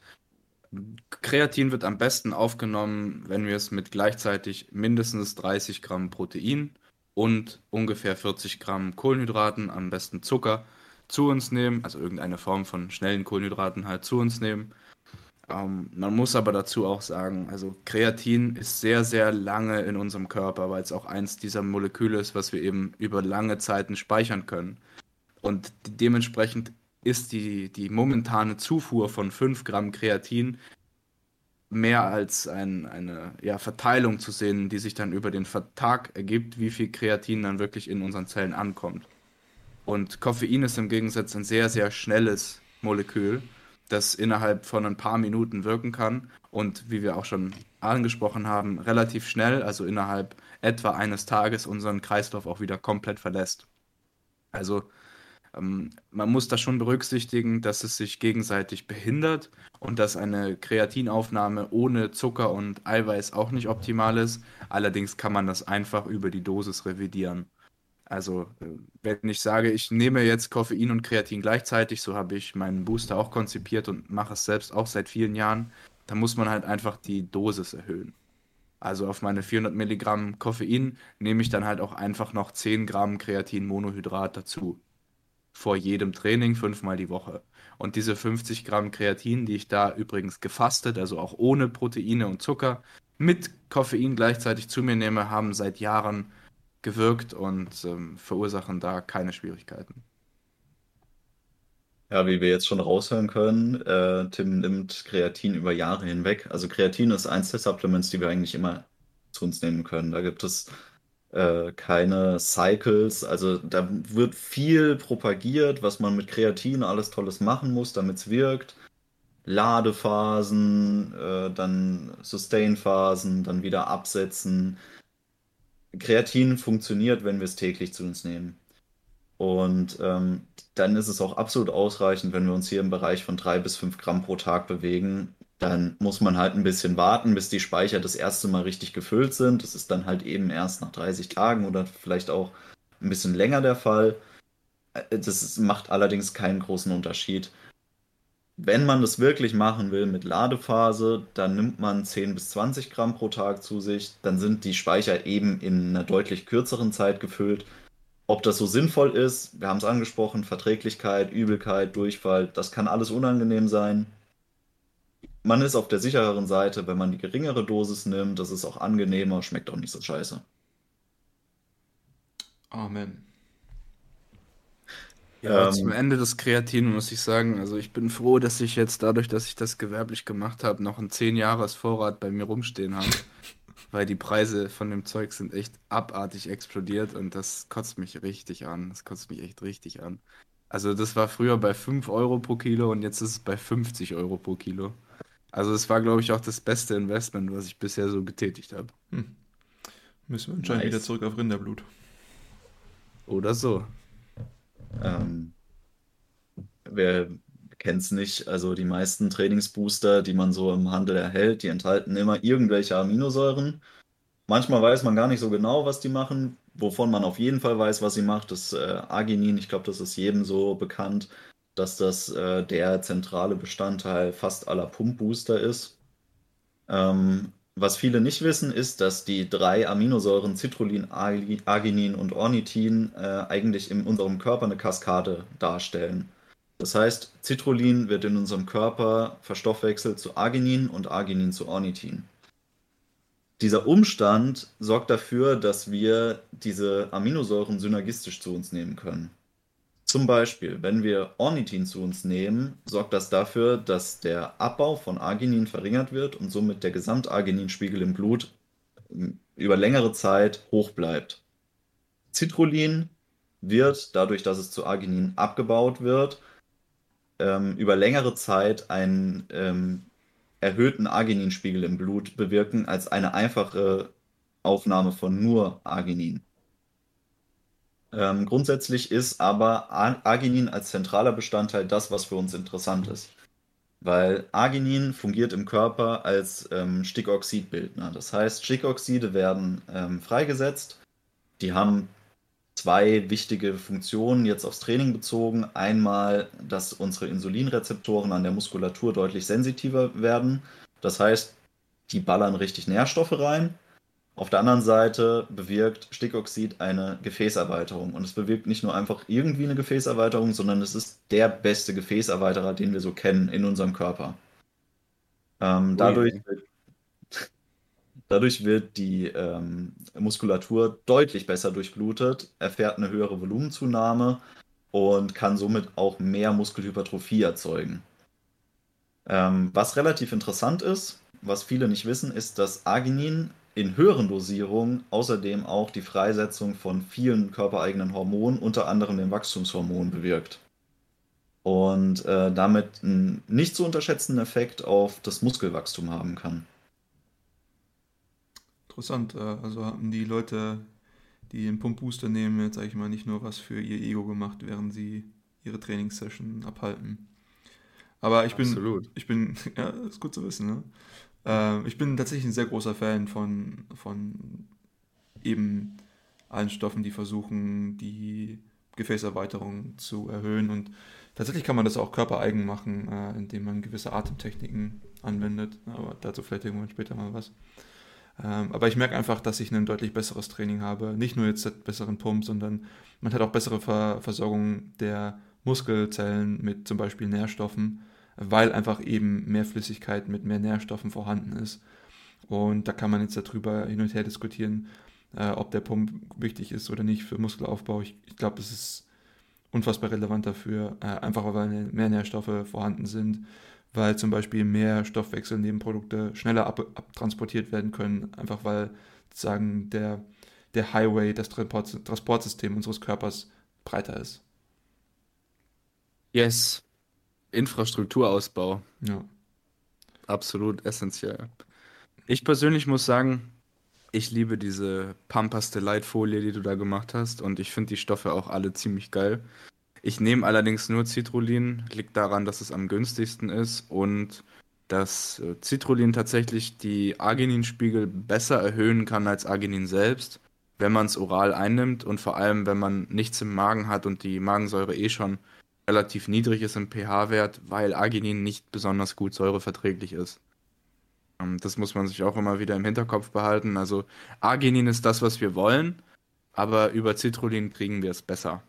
Kreatin wird am besten aufgenommen, wenn wir es mit gleichzeitig mindestens 30 Gramm Protein und ungefähr 40 Gramm Kohlenhydraten, am besten Zucker, zu uns nehmen, also irgendeine Form von schnellen Kohlenhydraten halt zu uns nehmen. Ähm, man muss aber dazu auch sagen, also Kreatin ist sehr, sehr lange in unserem Körper, weil es auch eins dieser Moleküle ist, was wir eben über lange Zeiten speichern können. Und dementsprechend ist die, die momentane Zufuhr von 5 Gramm Kreatin mehr als ein, eine ja, Verteilung zu sehen, die sich dann über den Tag ergibt, wie viel Kreatin dann wirklich in unseren Zellen ankommt. Und Koffein ist im Gegensatz ein sehr, sehr schnelles Molekül das innerhalb von ein paar Minuten wirken kann und wie wir auch schon angesprochen haben, relativ schnell, also innerhalb etwa eines Tages unseren Kreislauf auch wieder komplett verlässt. Also ähm, man muss da schon berücksichtigen, dass es sich gegenseitig behindert und dass eine Kreatinaufnahme ohne Zucker und Eiweiß auch nicht optimal ist. Allerdings kann man das einfach über die Dosis revidieren. Also, äh, wenn ich sage, ich nehme jetzt Koffein und Kreatin gleichzeitig, so habe ich meinen Booster auch konzipiert und mache es selbst auch seit vielen Jahren, dann muss man halt einfach die Dosis erhöhen. Also auf meine 400 Milligramm Koffein nehme ich dann halt auch einfach noch 10 Gramm Kreatin-Monohydrat dazu. Vor jedem Training fünfmal die Woche. Und diese 50 Gramm Kreatin, die ich da übrigens gefastet, also auch ohne Proteine und Zucker, mit Koffein gleichzeitig zu mir nehme, haben seit Jahren gewirkt und ähm, verursachen da keine Schwierigkeiten. Ja, wie wir jetzt schon raushören können, äh, Tim nimmt Kreatin über Jahre hinweg. Also Kreatin ist eins der Supplements, die wir eigentlich immer zu uns nehmen können. Da gibt es äh, keine Cycles. Also da wird viel propagiert, was man mit Kreatin alles Tolles machen muss, damit es wirkt. Ladephasen, äh, dann Sustain-Phasen, dann wieder absetzen. Kreatin funktioniert, wenn wir es täglich zu uns nehmen. Und ähm, dann ist es auch absolut ausreichend, wenn wir uns hier im Bereich von drei bis fünf Gramm pro Tag bewegen. Dann muss man halt ein bisschen warten, bis die Speicher das erste Mal richtig gefüllt sind. Das ist dann halt eben erst nach 30 Tagen oder vielleicht auch ein bisschen länger der Fall. Äh, das macht allerdings keinen großen Unterschied. Wenn man das wirklich machen will mit Ladephase, dann nimmt man 10 bis 20 Gramm pro Tag zu sich. Dann sind die Speicher eben in einer deutlich kürzeren Zeit gefüllt. Ob das so sinnvoll ist, wir haben es angesprochen, Verträglichkeit, Übelkeit, Durchfall, das kann alles unangenehm sein. Man ist auf der sichereren Seite, wenn man die geringere Dosis nimmt, das ist auch angenehmer, schmeckt auch nicht so scheiße. Amen. Ja, ähm, zum Ende des Kreatin muss ich sagen, also ich bin froh, dass ich jetzt dadurch, dass ich das gewerblich gemacht habe, noch einen 10 Jahres Vorrat bei mir rumstehen habe. weil die Preise von dem Zeug sind echt abartig explodiert und das kotzt mich richtig an. Das kotzt mich echt richtig an. Also das war früher bei 5 Euro pro Kilo und jetzt ist es bei 50 Euro pro Kilo. Also es war, glaube ich, auch das beste Investment, was ich bisher so getätigt habe. Hm. Müssen wir anscheinend nice. wieder zurück auf Rinderblut. Oder so. Ähm, wer kennt es nicht, also die meisten Trainingsbooster, die man so im Handel erhält, die enthalten immer irgendwelche Aminosäuren. Manchmal weiß man gar nicht so genau, was die machen. Wovon man auf jeden Fall weiß, was sie macht, ist äh, Arginin. Ich glaube, das ist jedem so bekannt, dass das äh, der zentrale Bestandteil fast aller Pumpbooster ist. Ähm, was viele nicht wissen, ist, dass die drei Aminosäuren Citrullin, Arginin und Ornithin äh, eigentlich in unserem Körper eine Kaskade darstellen. Das heißt, Citrullin wird in unserem Körper verstoffwechselt zu Arginin und Arginin zu Ornithin. Dieser Umstand sorgt dafür, dass wir diese Aminosäuren synergistisch zu uns nehmen können. Zum Beispiel, wenn wir Ornithin zu uns nehmen, sorgt das dafür, dass der Abbau von Arginin verringert wird und somit der Gesamtargininspiegel im Blut ähm, über längere Zeit hoch bleibt. Citrullin wird, dadurch, dass es zu Arginin abgebaut wird, ähm, über längere Zeit einen ähm, erhöhten Argininspiegel im Blut bewirken als eine einfache Aufnahme von nur Arginin. Ähm, grundsätzlich ist aber Arginin als zentraler Bestandteil das, was für uns interessant ist. Weil Arginin fungiert im Körper als ähm, Stickoxidbildner. Das heißt, Stickoxide werden ähm, freigesetzt. Die haben zwei wichtige Funktionen jetzt aufs Training bezogen. Einmal, dass unsere Insulinrezeptoren an der Muskulatur deutlich sensitiver werden. Das heißt, die ballern richtig Nährstoffe rein. Auf der anderen Seite bewirkt Stickoxid eine Gefäßerweiterung. Und es bewirkt nicht nur einfach irgendwie eine Gefäßerweiterung, sondern es ist der beste Gefäßerweiterer, den wir so kennen in unserem Körper. Ähm, dadurch, dadurch, wird die ähm, Muskulatur deutlich besser durchblutet, erfährt eine höhere Volumenzunahme und kann somit auch mehr Muskelhypertrophie erzeugen. Ähm, was relativ interessant ist, was viele nicht wissen, ist, dass Arginin in höheren Dosierungen außerdem auch die Freisetzung von vielen körpereigenen Hormonen, unter anderem dem Wachstumshormon, bewirkt. Und äh, damit einen nicht zu unterschätzenden Effekt auf das Muskelwachstum haben kann. Interessant. Äh, also haben die Leute, die einen Pumpbooster nehmen, jetzt sage ich mal nicht nur was für ihr Ego gemacht, während sie ihre Trainingssession abhalten. Aber ich bin, Absolut. ich bin, ja, ist gut zu wissen, ne? Äh, ich bin tatsächlich ein sehr großer Fan von, von eben allen Stoffen, die versuchen, die Gefäßerweiterung zu erhöhen. Und tatsächlich kann man das auch körpereigen machen, äh, indem man gewisse Atemtechniken anwendet. Aber dazu vielleicht irgendwann später mal was. Ähm, aber ich merke einfach, dass ich ein deutlich besseres Training habe. Nicht nur jetzt besseren Pump, sondern man hat auch bessere Ver Versorgung der Muskelzellen mit zum Beispiel Nährstoffen weil einfach eben mehr Flüssigkeit mit mehr Nährstoffen vorhanden ist. Und da kann man jetzt darüber hin und her diskutieren, äh, ob der Pump wichtig ist oder nicht für Muskelaufbau. Ich, ich glaube, es ist unfassbar relevant dafür, äh, einfach weil mehr Nährstoffe vorhanden sind, weil zum Beispiel mehr Stoffwechselnebenprodukte schneller ab, abtransportiert werden können, einfach weil sozusagen der, der Highway, das Transport, Transportsystem unseres Körpers breiter ist. Yes, Infrastrukturausbau. Ja. absolut essentiell. Ich persönlich muss sagen, ich liebe diese Pampas Light Folie, die du da gemacht hast und ich finde die Stoffe auch alle ziemlich geil. Ich nehme allerdings nur Citrullin, liegt daran, dass es am günstigsten ist und dass äh, Citrullin tatsächlich die Argininspiegel besser erhöhen kann als Arginin selbst, wenn man es oral einnimmt und vor allem, wenn man nichts im Magen hat und die Magensäure eh schon relativ niedrig ist im pH-Wert, weil Arginin nicht besonders gut säureverträglich ist. Ähm, das muss man sich auch immer wieder im Hinterkopf behalten. Also Arginin ist das, was wir wollen, aber über Citrullin kriegen wir es besser.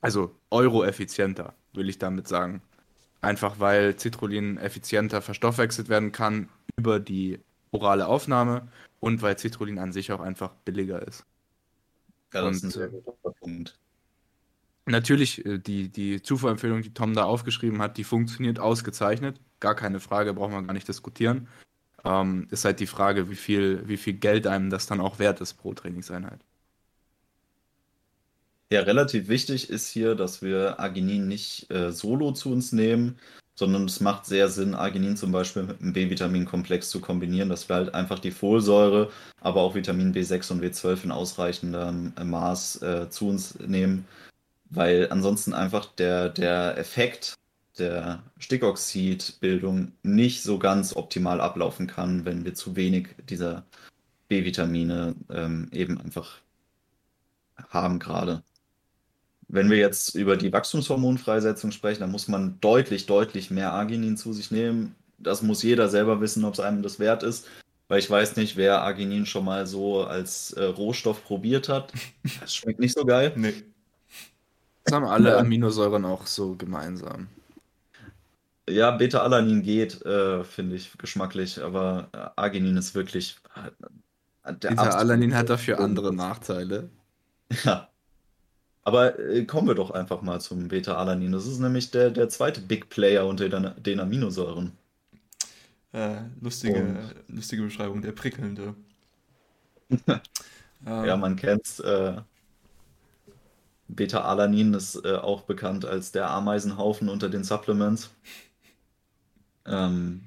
Also euro-effizienter, will ich damit sagen. Einfach weil Citrullin effizienter verstoffwechselt werden kann über die orale Aufnahme und weil Citrullin an sich auch einfach billiger ist. Ja, das und, ist ein sehr guter Punkt. Natürlich, äh, die, die Zufuhrempfehlung, die Tom da aufgeschrieben hat, die funktioniert ausgezeichnet. Gar keine Frage, brauchen wir gar nicht diskutieren. Ähm, ist halt die Frage, wie viel, wie viel Geld einem das dann auch wert ist pro Trainingseinheit. Ja, relativ wichtig ist hier, dass wir Arginin nicht äh, solo zu uns nehmen, sondern es macht sehr Sinn, Arginin zum Beispiel mit einem B-Vitamin-Komplex zu kombinieren, dass wir halt einfach die Folsäure, aber auch Vitamin B6 und B12 in ausreichendem äh, Maß äh, zu uns nehmen, weil ansonsten einfach der, der Effekt der Stickoxidbildung nicht so ganz optimal ablaufen kann, wenn wir zu wenig dieser B-Vitamine ähm, eben einfach haben gerade. Wenn wir jetzt über die Wachstumshormonfreisetzung sprechen, dann muss man deutlich, deutlich mehr Arginin zu sich nehmen. Das muss jeder selber wissen, ob es einem das wert ist. Weil ich weiß nicht, wer Arginin schon mal so als äh, Rohstoff probiert hat. Das schmeckt nicht so geil. Nee. Das haben alle Aminosäuren auch so gemeinsam. Ja, Beta-Alanin geht, äh, finde ich, geschmacklich, aber äh, Arginin ist wirklich. Äh, Beta-Alanin hat dafür andere Nachteile. Ja, aber äh, kommen wir doch einfach mal zum Beta-Alanin. Das ist nämlich der, der zweite Big Player unter den, den Aminosäuren. Äh, lustige, lustige Beschreibung, der prickelnde. ja, man kennt äh, Beta-Alanin ist äh, auch bekannt als der Ameisenhaufen unter den Supplements. Ähm,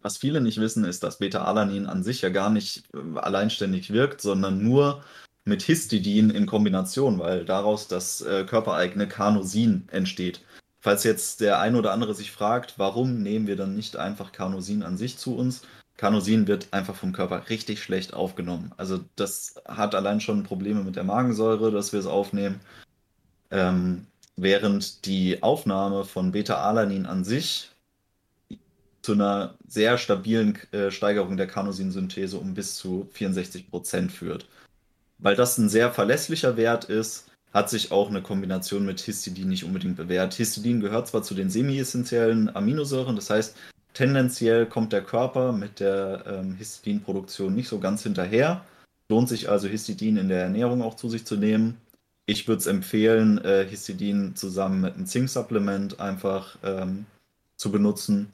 was viele nicht wissen, ist, dass Beta-Alanin an sich ja gar nicht äh, alleinständig wirkt, sondern nur mit Histidin in Kombination, weil daraus das äh, körpereigene Carnosin entsteht. Falls jetzt der ein oder andere sich fragt, warum nehmen wir dann nicht einfach Carnosin an sich zu uns? Carnosin wird einfach vom Körper richtig schlecht aufgenommen. Also das hat allein schon Probleme mit der Magensäure, dass wir es aufnehmen. Ähm, während die Aufnahme von Beta-Alanin an sich zu einer sehr stabilen äh, Steigerung der Carnosinsynthese um bis zu 64 Prozent führt. Weil das ein sehr verlässlicher Wert ist, hat sich auch eine Kombination mit Histidin nicht unbedingt bewährt. Histidin gehört zwar zu den semi-essentiellen Aminosäuren, das heißt, tendenziell kommt der Körper mit der ähm, Histidinproduktion nicht so ganz hinterher. Lohnt sich also Histidin in der Ernährung auch zu sich zu nehmen. Ich würde es empfehlen, äh, Histidin zusammen mit einem Zink-Supplement einfach ähm, zu benutzen.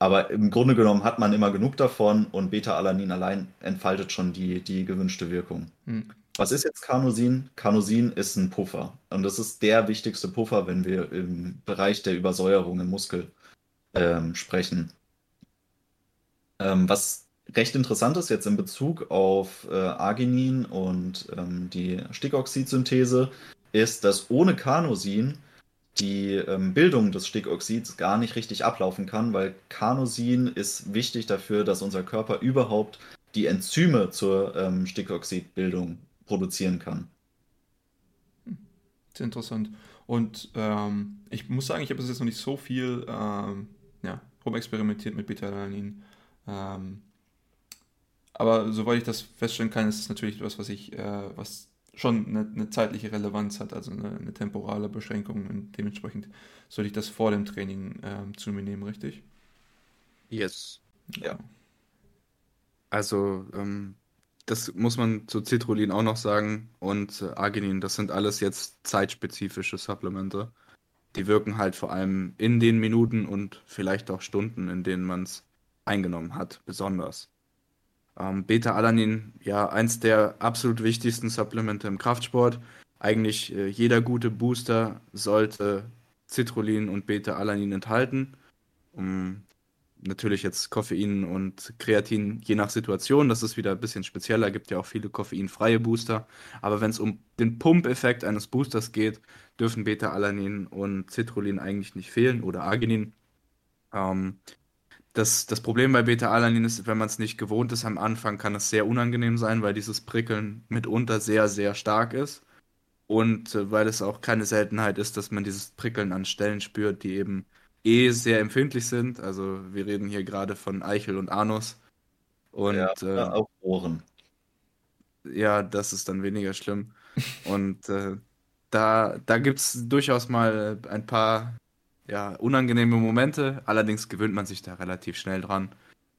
Aber im Grunde genommen hat man immer genug davon und Beta-Alanin allein entfaltet schon die, die gewünschte Wirkung. Hm. Was ist jetzt Carnosin? Carnosin ist ein Puffer. Und das ist der wichtigste Puffer, wenn wir im Bereich der Übersäuerung im Muskel ähm, sprechen. Ähm, was recht interessant ist jetzt in Bezug auf äh, Arginin und ähm, die Stickoxidsynthese, ist, dass ohne Carnosin die ähm, Bildung des Stickoxids gar nicht richtig ablaufen kann, weil Carnosin ist wichtig dafür, dass unser Körper überhaupt die Enzyme zur ähm, Stickoxidbildung produzieren kann. Sehr interessant. Und ähm, ich muss sagen, ich habe jetzt noch nicht so viel ähm, ja, rumexperimentiert mit Beta-Alanin. Ähm, aber soweit ich das feststellen kann, ist es natürlich etwas, was ich, äh, was schon eine, eine, zeitliche Relevanz hat, also eine, eine, temporale Beschränkung und dementsprechend sollte ich das vor dem Training ähm, zu mir nehmen, richtig? Yes. Ja. Also, ähm, das muss man zu Citrullin auch noch sagen und äh, Arginin, das sind alles jetzt zeitspezifische Supplemente. Die wirken halt vor allem in den Minuten und vielleicht auch Stunden, in denen man es eingenommen hat, besonders. Ähm, Beta-Alanin, ja, eins der absolut wichtigsten Supplemente im Kraftsport. Eigentlich äh, jeder gute Booster sollte Citrullin und Beta-Alanin enthalten. Um, natürlich jetzt Koffein und Kreatin je nach Situation, das ist wieder ein bisschen spezieller, gibt ja auch viele koffeinfreie Booster. Aber wenn es um den Pumpeffekt eines Boosters geht, dürfen Beta-Alanin und Citrullin eigentlich nicht fehlen oder Arginin. Ähm, das, das Problem bei Beta-Alanin ist, wenn man es nicht gewohnt ist am Anfang, kann es sehr unangenehm sein, weil dieses Prickeln mitunter sehr, sehr stark ist. Und äh, weil es auch keine Seltenheit ist, dass man dieses Prickeln an Stellen spürt, die eben eh sehr empfindlich sind. Also wir reden hier gerade von Eichel und Anus. Und Ja, äh, auch Ohren. ja, das ist dann weniger schlimm. Und äh, da, da gibt es durchaus mal ein paar ja, unangenehme Momente. Allerdings gewöhnt man sich da relativ schnell dran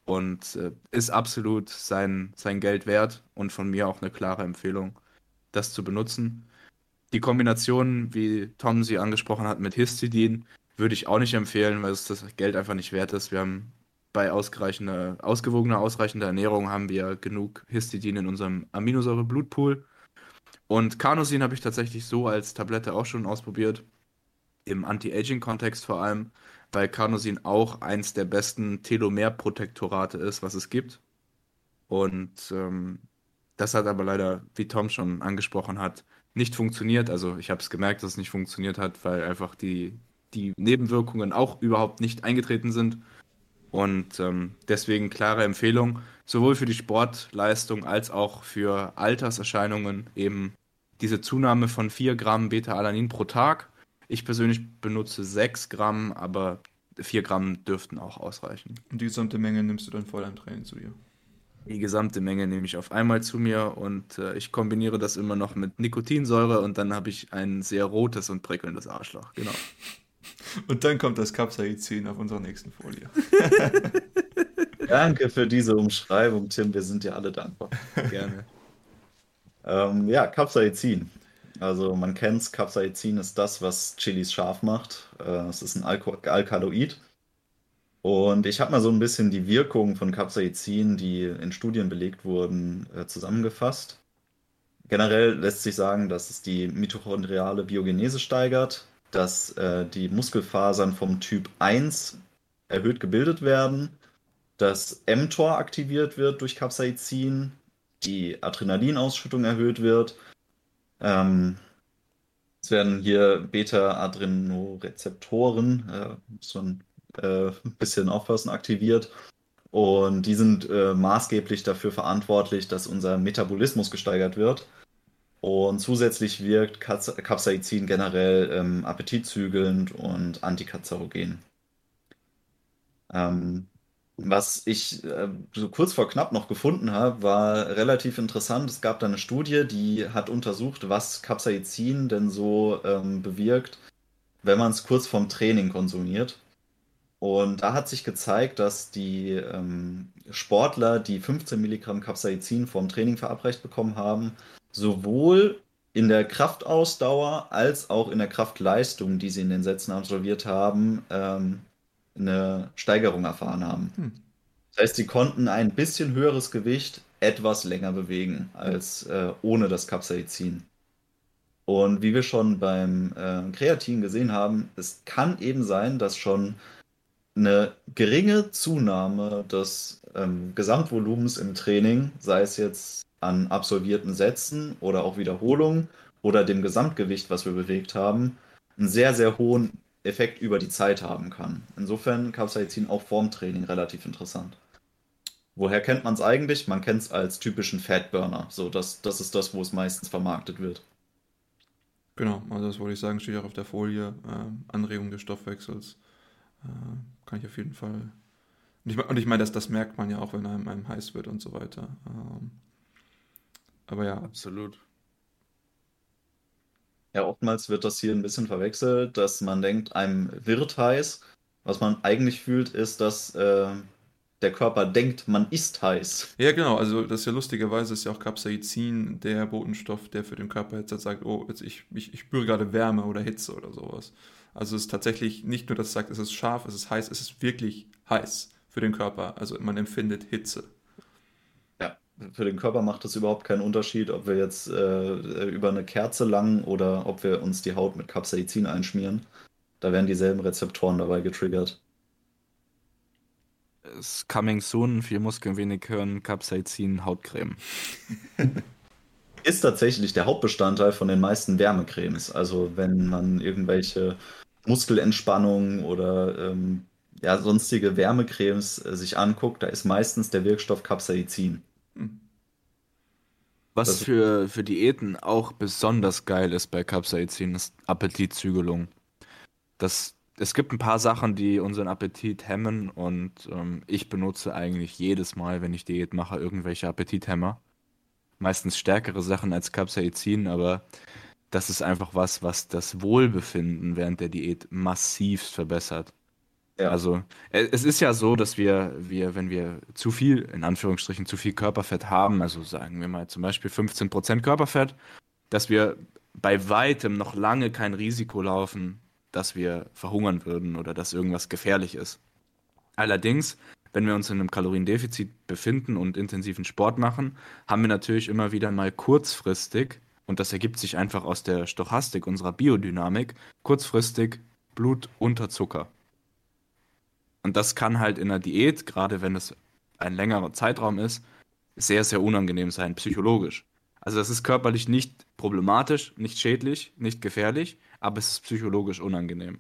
und äh, ist absolut sein, sein Geld wert und von mir auch eine klare Empfehlung, das zu benutzen. Die Kombination, wie Tom sie angesprochen hat, mit Histidin, würde ich auch nicht empfehlen, weil es das Geld einfach nicht wert ist. Wir haben bei ausreichender, ausgewogener, ausreichender Ernährung haben wir genug Histidin in unserem Aminosäure-Blutpool. Und Carnosin habe ich tatsächlich so als Tablette auch schon ausprobiert. Im Anti-Aging-Kontext vor allem, weil Carnosin auch eins der besten Telomerprotektorate ist, was es gibt. Und ähm, das hat aber leider, wie Tom schon angesprochen hat, nicht funktioniert. Also ich habe es gemerkt, dass es nicht funktioniert hat, weil einfach die, die Nebenwirkungen auch überhaupt nicht eingetreten sind. Und ähm, deswegen klare Empfehlung, sowohl für die Sportleistung als auch für Alterserscheinungen eben diese Zunahme von 4 Gramm Beta-Alanin pro Tag. Ich persönlich benutze 6 Gramm, aber 4 Gramm dürften auch ausreichen. Und die gesamte Menge nimmst du dann vor deinem Training zu dir. Die gesamte Menge nehme ich auf einmal zu mir und äh, ich kombiniere das immer noch mit Nikotinsäure und dann habe ich ein sehr rotes und prickelndes Arschloch. Genau. Und dann kommt das Capsaicin auf unserer nächsten Folie. Danke für diese Umschreibung, Tim. Wir sind dir alle dankbar. Gerne. Ähm, ja, Capsaicin. Also man kennt's, Capsaicin ist das, was Chilis scharf macht. Äh, es ist ein Alko Alkaloid. Und ich habe mal so ein bisschen die Wirkung von Capsaicin, die in Studien belegt wurden, äh, zusammengefasst. Generell lässt sich sagen, dass es die mitochondriale Biogenese steigert, dass äh, die Muskelfasern vom Typ 1 erhöht gebildet werden, dass mTOR aktiviert wird durch Capsaicin, die Adrenalinausschüttung erhöht wird. Ähm, es werden hier Beta-Adrenorezeptoren, äh, muss man äh, ein bisschen aufpassen, aktiviert. Und die sind äh, maßgeblich dafür verantwortlich, dass unser Metabolismus gesteigert wird. Und zusätzlich wirkt Capsaicin generell ähm, appetitzügelnd und antikanzerogen. Ähm, was ich äh, so kurz vor knapp noch gefunden habe, war relativ interessant. Es gab da eine Studie, die hat untersucht, was Capsaicin denn so ähm, bewirkt, wenn man es kurz vorm Training konsumiert. Und da hat sich gezeigt, dass die ähm, Sportler, die 15 Milligramm Capsaicin vorm Training verabreicht bekommen haben, sowohl in der Kraftausdauer als auch in der Kraftleistung, die sie in den Sätzen absolviert haben, ähm, eine Steigerung erfahren haben. Hm. Das heißt, sie konnten ein bisschen höheres Gewicht etwas länger bewegen als äh, ohne das Capsaicin. Und wie wir schon beim äh, Kreatin gesehen haben, es kann eben sein, dass schon eine geringe Zunahme des ähm, Gesamtvolumens im Training, sei es jetzt an absolvierten Sätzen oder auch Wiederholungen oder dem Gesamtgewicht, was wir bewegt haben, einen sehr, sehr hohen Effekt über die Zeit haben kann. Insofern Capsaicin auch vorm Training relativ interessant. Woher kennt man es eigentlich? Man kennt es als typischen Fatburner. So, das, das ist das, wo es meistens vermarktet wird. Genau, also das wollte ich sagen, steht auch auf der Folie. ähm, Anregung des Stoffwechsels. Äh, kann ich auf jeden Fall. Und ich, und ich meine, das, das merkt man ja auch, wenn einem, einem heiß wird und so weiter. Ähm, aber ja, Absolut. Ja, oftmals wird das hier ein bisschen verwechselt, dass man denkt, einem wird heiß. Was man eigentlich fühlt, ist, dass äh, der Körper denkt, man ist heiß. Ja, genau, also das ist ja lustigerweise ist ja auch Capsaicin der Botenstoff, der für den Körper jetzt sagt, oh, jetzt ich, ich, ich spüre gerade Wärme oder Hitze oder sowas. Also es ist tatsächlich nicht nur, dass es sagt, es ist scharf, es ist heiß, es ist wirklich heiß für den Körper. Also man empfindet Hitze. Für den Körper macht es überhaupt keinen Unterschied, ob wir jetzt äh, über eine Kerze langen oder ob wir uns die Haut mit Capsaicin einschmieren. Da werden dieselben Rezeptoren dabei getriggert. ist coming soon, viel Muskeln, wenig Hirn, Capsaicin, Hautcreme. Ist tatsächlich der Hauptbestandteil von den meisten Wärmecremes. Also wenn man irgendwelche Muskelentspannung oder ähm, ja, sonstige Wärmecremes äh, sich anguckt, da ist meistens der Wirkstoff Capsaicin. Hm. Was das für, für Diäten auch besonders geil ist bei Capsaicin, ist Appetitzügelung. Das, es gibt ein paar Sachen, die unseren Appetit hemmen und ähm, ich benutze eigentlich jedes Mal, wenn ich Diät mache, irgendwelche Appetithemmer. Meistens stärkere Sachen als Capsaicin, aber das ist einfach was, was das Wohlbefinden während der Diät massivst verbessert. Ja. Also äh, es ist ja so, dass wir, wir, wenn wir zu viel, in Anführungsstrichen, zu viel Körperfett haben, also sagen wir mal zum Beispiel 15% Körperfett, dass wir bei weitem noch lange kein Risiko laufen, dass wir verhungern würden oder dass irgendwas gefährlich ist. Allerdings, wenn wir uns in einem Kaloriendefizit befinden und intensiven Sport machen, haben wir natürlich immer wieder mal kurzfristig und das ergibt sich einfach aus der Stochastik unserer Biodynamik, kurzfristig Blut unter Zucker. Und das kann halt in der Diät, gerade wenn es ein längerer Zeitraum ist, sehr, sehr unangenehm sein, psychologisch. Also das ist körperlich nicht problematisch, nicht schädlich, nicht gefährlich, aber es ist psychologisch unangenehm.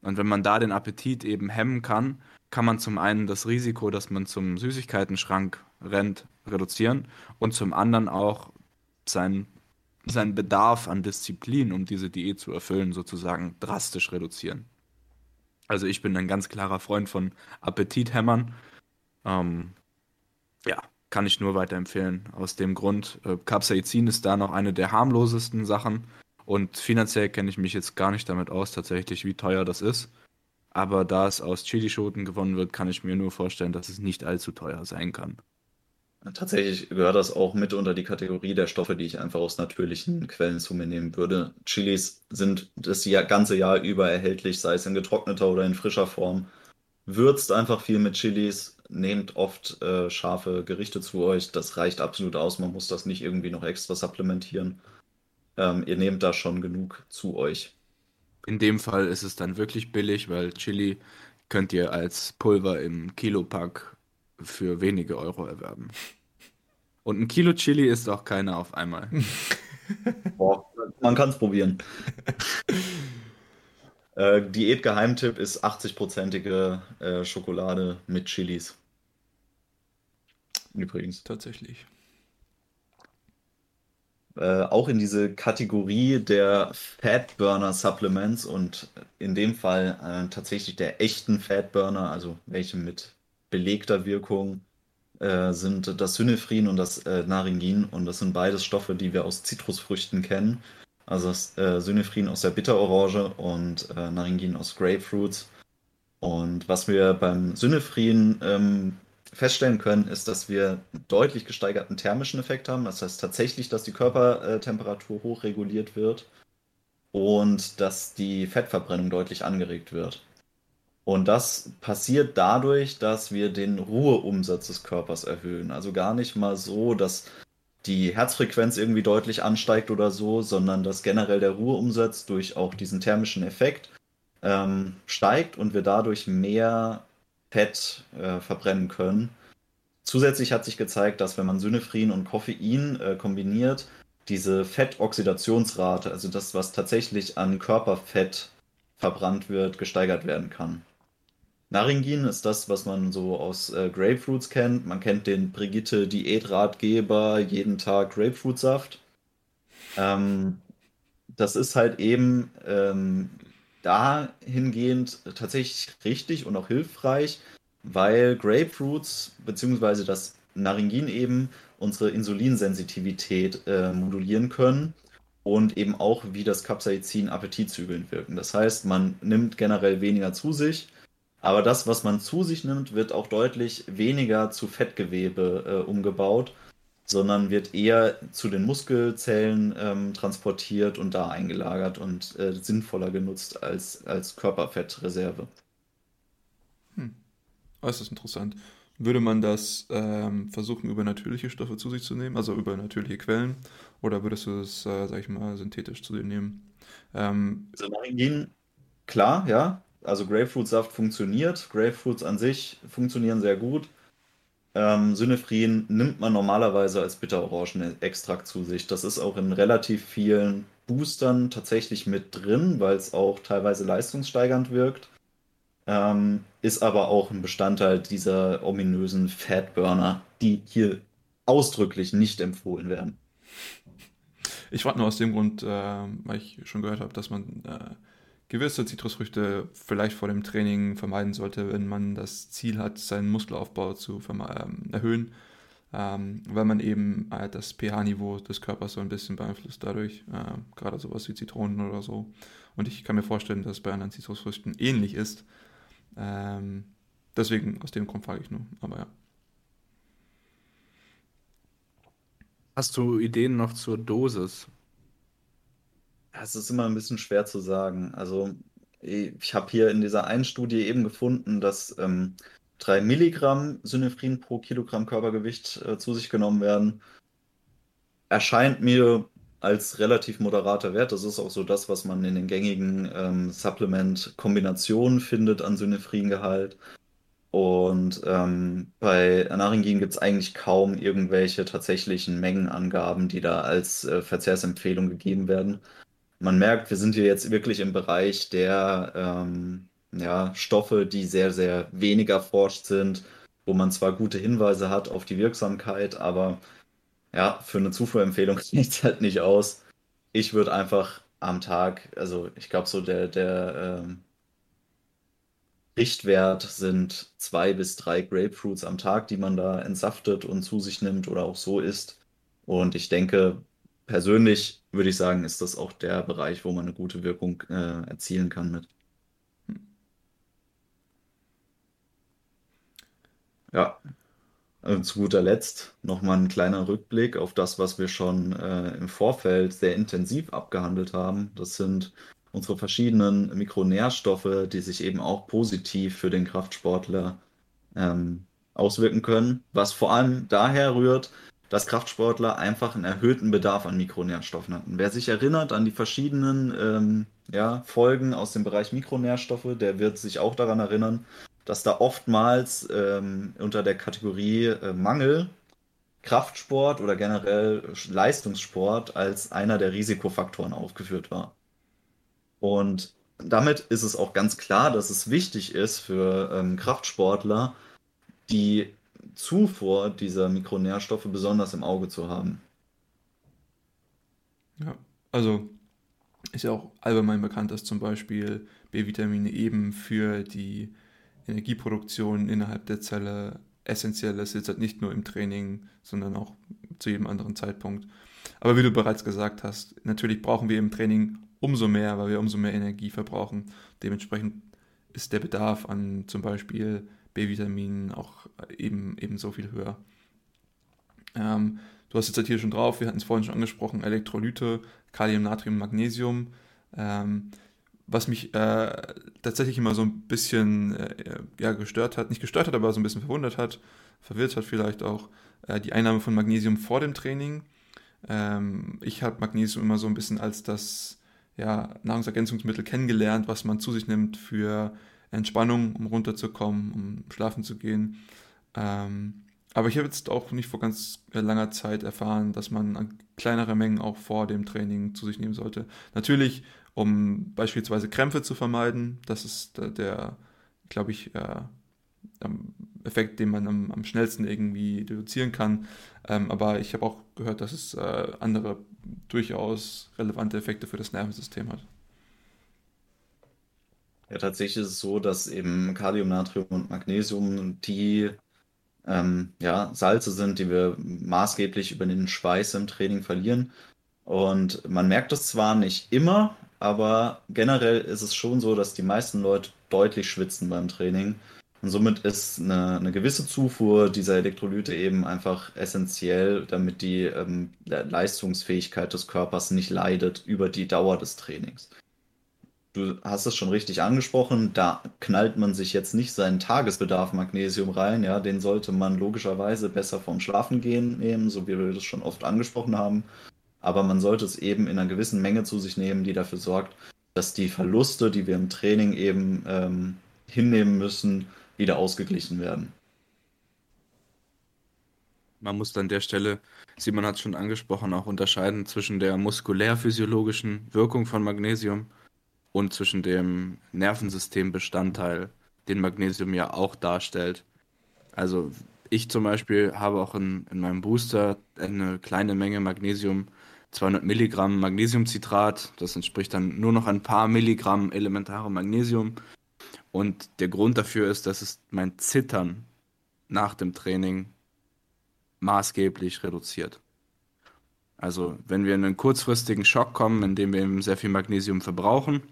Und wenn man da den Appetit eben hemmen kann, kann man zum einen das Risiko, dass man zum Süßigkeitenschrank rennt, reduzieren und zum anderen auch seinen seinen Bedarf an Disziplin, um diese Diät zu erfüllen, sozusagen drastisch reduzieren. Also ich bin ein ganz klarer Freund von Appetithämmern. Ähm, ja, kann ich nur weiterempfehlen. Aus dem Grund, äh, Capsaicin ist da noch eine der harmlosesten Sachen. Und finanziell kenne ich mich jetzt gar nicht damit aus, tatsächlich, wie teuer das ist. Aber da es aus Chilischoten gewonnen wird, kann ich mir nur vorstellen, dass es nicht allzu teuer sein kann. Tatsächlich gehört das auch mit unter die Kategorie der Stoffe, die ich einfach aus natürlichen Quellen zu mir nehmen würde. Chilis sind das ganze Jahr über erhältlich, sei es in getrockneter oder in frischer Form. Würzt einfach viel mit Chilis, nehmt oft äh, scharfe Gerichte zu euch. Das reicht absolut aus. Man muss das nicht irgendwie noch extra supplementieren. Ähm, ihr nehmt da schon genug zu euch. In dem Fall ist es dann wirklich billig, weil Chili könnt ihr als Pulver im Kilopack für wenige Euro erwerben. Und ein Kilo Chili ist auch keiner auf einmal. Boah, man kann es probieren. äh, Diät-Geheimtipp ist 80-prozentige äh, Schokolade mit Chilis. Übrigens. Tatsächlich. Äh, auch in diese Kategorie der Fatburner Supplements und in dem Fall äh, tatsächlich der echten Fatburner, also welche mit belegter Wirkung äh, sind das Synephrine und das äh, Naringin. Und das sind beides Stoffe, die wir aus Zitrusfrüchten kennen. Also das äh, Synephrine aus der Bitterorange und äh, Naringin aus Grapefruits. Und was wir beim Synephrine ähm, feststellen können, ist, dass wir deutlich gesteigerten thermischen Effekt haben. Das heißt tatsächlich, dass die Körpertemperatur hochreguliert wird und dass die Fettverbrennung deutlich angeregt wird. Und das passiert dadurch, dass wir den Ruheumsatz des Körpers erhöhen. Also gar nicht mal so, dass die Herzfrequenz irgendwie deutlich ansteigt oder so, sondern dass generell der Ruheumsatz durch auch diesen thermischen Effekt ähm, steigt und wir dadurch mehr Fett äh, verbrennen können. Zusätzlich hat sich gezeigt, dass wenn man Synephrine und Koffein äh, kombiniert, diese Fettoxidationsrate, also das, was tatsächlich an Körperfett verbrannt wird, gesteigert werden kann. Naringin ist das, was man so aus äh, Grapefruits kennt. Man kennt den Brigitte Diätratgeber, jeden Tag Grapefruitsaft. Ähm, das ist halt eben ähm, dahingehend tatsächlich richtig und auch hilfreich, weil Grapefruits bzw. das Naringin eben unsere Insulinsensitivität äh, modulieren können und eben auch wie das Capsaicin appetitzügelnd wirken. Das heißt, man nimmt generell weniger zu sich aber das, was man zu sich nimmt, wird auch deutlich weniger zu Fettgewebe äh, umgebaut, sondern wird eher zu den Muskelzellen ähm, transportiert und da eingelagert und äh, sinnvoller genutzt als, als Körperfettreserve. Hm. Das ist interessant. Würde man das ähm, versuchen, über natürliche Stoffe zu sich zu nehmen, also über natürliche Quellen, oder würdest du es, äh, sag ich mal, synthetisch zu dir nehmen? Ähm, also klar, ja, also Grapefruitsaft funktioniert. Grapefruits an sich funktionieren sehr gut. Ähm, Synephrin nimmt man normalerweise als Bitterorangenextrakt zu sich. Das ist auch in relativ vielen Boostern tatsächlich mit drin, weil es auch teilweise leistungssteigernd wirkt. Ähm, ist aber auch ein Bestandteil dieser ominösen Fatburner, die hier ausdrücklich nicht empfohlen werden. Ich frage nur aus dem Grund, äh, weil ich schon gehört habe, dass man äh, gewisse Zitrusfrüchte vielleicht vor dem Training vermeiden sollte, wenn man das Ziel hat, seinen Muskelaufbau zu ähm, erhöhen, ähm, weil man eben äh, das pH-Niveau des Körpers so ein bisschen beeinflusst dadurch, äh, gerade sowas wie Zitronen oder so. Und ich kann mir vorstellen, dass es bei anderen Zitrusfrüchten ähnlich ist. Ähm, deswegen, aus dem Grund frage ich nur, aber ja. Hast du Ideen noch zur Dosis? Es ist immer ein bisschen schwer zu sagen. Also, ich habe hier in dieser einen Studie eben gefunden, dass ähm, 3 Milligramm Synephrin pro Kilogramm Körpergewicht äh, zu sich genommen werden. Erscheint mir als relativ moderater Wert. Das ist auch so das, was man in den gängigen ähm, Supplement-Kombinationen findet an Synephringehalt. Und ähm, bei Anaringin gibt es eigentlich kaum irgendwelche tatsächlichen Mengenangaben, die da als äh, Verzehrsempfehlung gegeben werden man merkt, wir sind hier jetzt wirklich im Bereich der ähm, ja, Stoffe, die sehr, sehr wenig erforscht sind, wo man zwar gute Hinweise hat auf die Wirksamkeit, aber ja, für eine Zufuhrempfehlung sieht es halt nicht aus. Ich würde einfach am Tag, also ich glaube so der, der ähm, Richtwert sind zwei bis drei Grapefruits am Tag, die man da entsaftet und zu sich nimmt oder auch so isst. Und ich denke, persönlich würde ich sagen, ist das auch der Bereich, wo man eine gute Wirkung äh, erzielen kann mit. Ja, also zu guter Letzt nochmal ein kleiner Rückblick auf das, was wir schon äh, im Vorfeld sehr intensiv abgehandelt haben. Das sind unsere verschiedenen Mikronährstoffe, die sich eben auch positiv für den Kraftsportler ähm, auswirken können, was vor allem daher rührt, dass Kraftsportler einfach einen erhöhten Bedarf an Mikronährstoffen hatten. Wer sich erinnert an die verschiedenen ähm, ja, Folgen aus dem Bereich Mikronährstoffe, der wird sich auch daran erinnern, dass da oftmals ähm, unter der Kategorie äh, Mangel Kraftsport oder generell Leistungssport als einer der Risikofaktoren aufgeführt war. Und damit ist es auch ganz klar, dass es wichtig ist für ähm, Kraftsportler, die Zufuhr dieser Mikronährstoffe besonders im Auge zu haben. Ja, also ist ja auch allgemein bekannt, dass zum Beispiel B-Vitamine eben für die Energieproduktion innerhalb der Zelle essentiell ist, jetzt halt nicht nur im Training, sondern auch zu jedem anderen Zeitpunkt. Aber wie du bereits gesagt hast, natürlich brauchen wir im Training umso mehr, weil wir umso mehr Energie verbrauchen. Dementsprechend ist der Bedarf an zum Beispiel B-Vitaminen auch eben, eben so viel höher. Ähm, du hast jetzt halt hier schon drauf, wir hatten es vorhin schon angesprochen, Elektrolyte, Kalium, Natrium, Magnesium. Ähm, was mich äh, tatsächlich immer so ein bisschen äh, ja, gestört hat, nicht gestört hat, aber so ein bisschen verwundert hat, verwirrt hat vielleicht auch, äh, die Einnahme von Magnesium vor dem Training. Ähm, ich habe Magnesium immer so ein bisschen als das ja, Nahrungsergänzungsmittel kennengelernt, was man zu sich nimmt für Entspannung, um runterzukommen, um schlafen zu gehen. Ähm, aber ich habe jetzt auch nicht vor ganz langer Zeit erfahren, dass man kleinere Mengen auch vor dem Training zu sich nehmen sollte. Natürlich, um beispielsweise Krämpfe zu vermeiden. Das ist der, der glaube ich, äh, Effekt, den man am, am, schnellsten irgendwie reduzieren kann. Ähm, aber ich habe auch gehört, dass es äh, andere durchaus relevante Effekte für das Nervensystem hat. Ja, tatsächlich ist es so, dass eben Kalium, Natrium und Magnesium die ähm, ja, Salze sind, die wir maßgeblich über den Schweiß im Training verlieren. Und man merkt es zwar nicht immer, aber generell ist es schon so, dass die meisten Leute deutlich schwitzen beim Training. Und somit ist eine, eine gewisse Zufuhr dieser Elektrolyte eben einfach essentiell, damit die ähm, Leistungsfähigkeit des Körpers nicht leidet über die Dauer des Trainings du hast es schon richtig angesprochen, da knallt man sich jetzt nicht seinen Tagesbedarf Magnesium rein. Ja, den sollte man logischerweise besser vorm Schlafen gehen nehmen, so wie wir das schon oft angesprochen haben. Aber man sollte es eben in einer gewissen Menge zu sich nehmen, die dafür sorgt, dass die Verluste, die wir im Training eben ähm, hinnehmen müssen, wieder ausgeglichen werden. Man muss an der Stelle, Simon hat es schon angesprochen, auch unterscheiden zwischen der muskulär-physiologischen Wirkung von Magnesium und zwischen dem Nervensystembestandteil, den Magnesium ja auch darstellt. Also ich zum Beispiel habe auch in, in meinem Booster eine kleine Menge Magnesium, 200 Milligramm Magnesiumcitrat, das entspricht dann nur noch ein paar Milligramm elementarem Magnesium. Und der Grund dafür ist, dass es mein Zittern nach dem Training maßgeblich reduziert. Also wenn wir in einen kurzfristigen Schock kommen, in dem wir eben sehr viel Magnesium verbrauchen,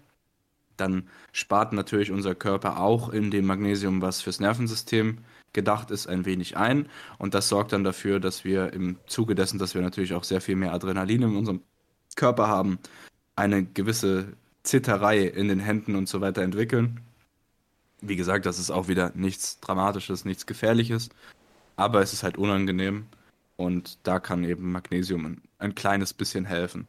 dann spart natürlich unser Körper auch in dem Magnesium, was fürs Nervensystem gedacht ist, ein wenig ein. Und das sorgt dann dafür, dass wir im Zuge dessen, dass wir natürlich auch sehr viel mehr Adrenalin in unserem Körper haben, eine gewisse Zitterei in den Händen und so weiter entwickeln. Wie gesagt, das ist auch wieder nichts Dramatisches, nichts Gefährliches aber es ist halt unangenehm und da kann eben Magnesium ein, ein kleines bisschen helfen.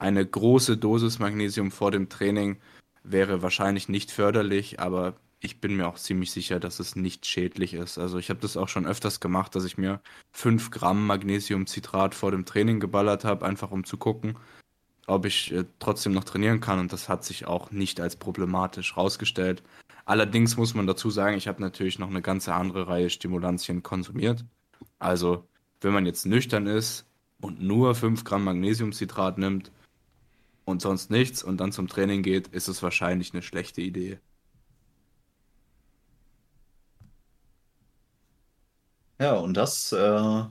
Eine große Dosis Magnesium vor dem Training wäre wahrscheinlich nicht förderlich, aber ich bin mir auch ziemlich sicher, dass es nicht schädlich ist. Also ich habe das auch schon öfters gemacht, dass ich mir 5 Gramm Magnesiumcitrat vor dem Training geballert habe, einfach um zu gucken, ob ich äh, trotzdem noch trainieren kann. Und das hat sich auch nicht als problematisch rausgestellt. Allerdings muss man dazu sagen, ich habe natürlich noch eine ganze andere Reihe Stimulantien konsumiert. Also, wenn man jetzt nüchtern ist und nur 5 Gramm Magnesiumcitrat nimmt und sonst nichts und dann zum Training geht, ist es wahrscheinlich eine schlechte Idee. Ja, und das äh,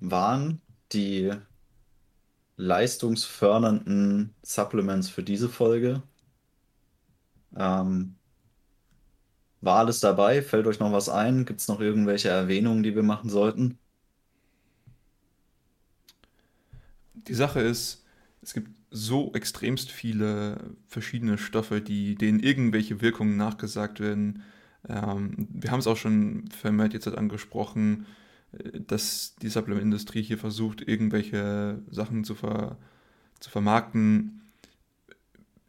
waren die leistungsfördernden Supplements für diese Folge. Ähm, war alles dabei? Fällt euch noch was ein? Gibt es noch irgendwelche Erwähnungen, die wir machen sollten? Die Sache ist, es gibt so extremst viele verschiedene Stoffe, die denen irgendwelche Wirkungen nachgesagt werden. Ähm, wir haben es auch schon vermehrt jetzt angesprochen, äh, dass die Supplementindustrie hier versucht, irgendwelche Sachen zu, ver zu vermarkten,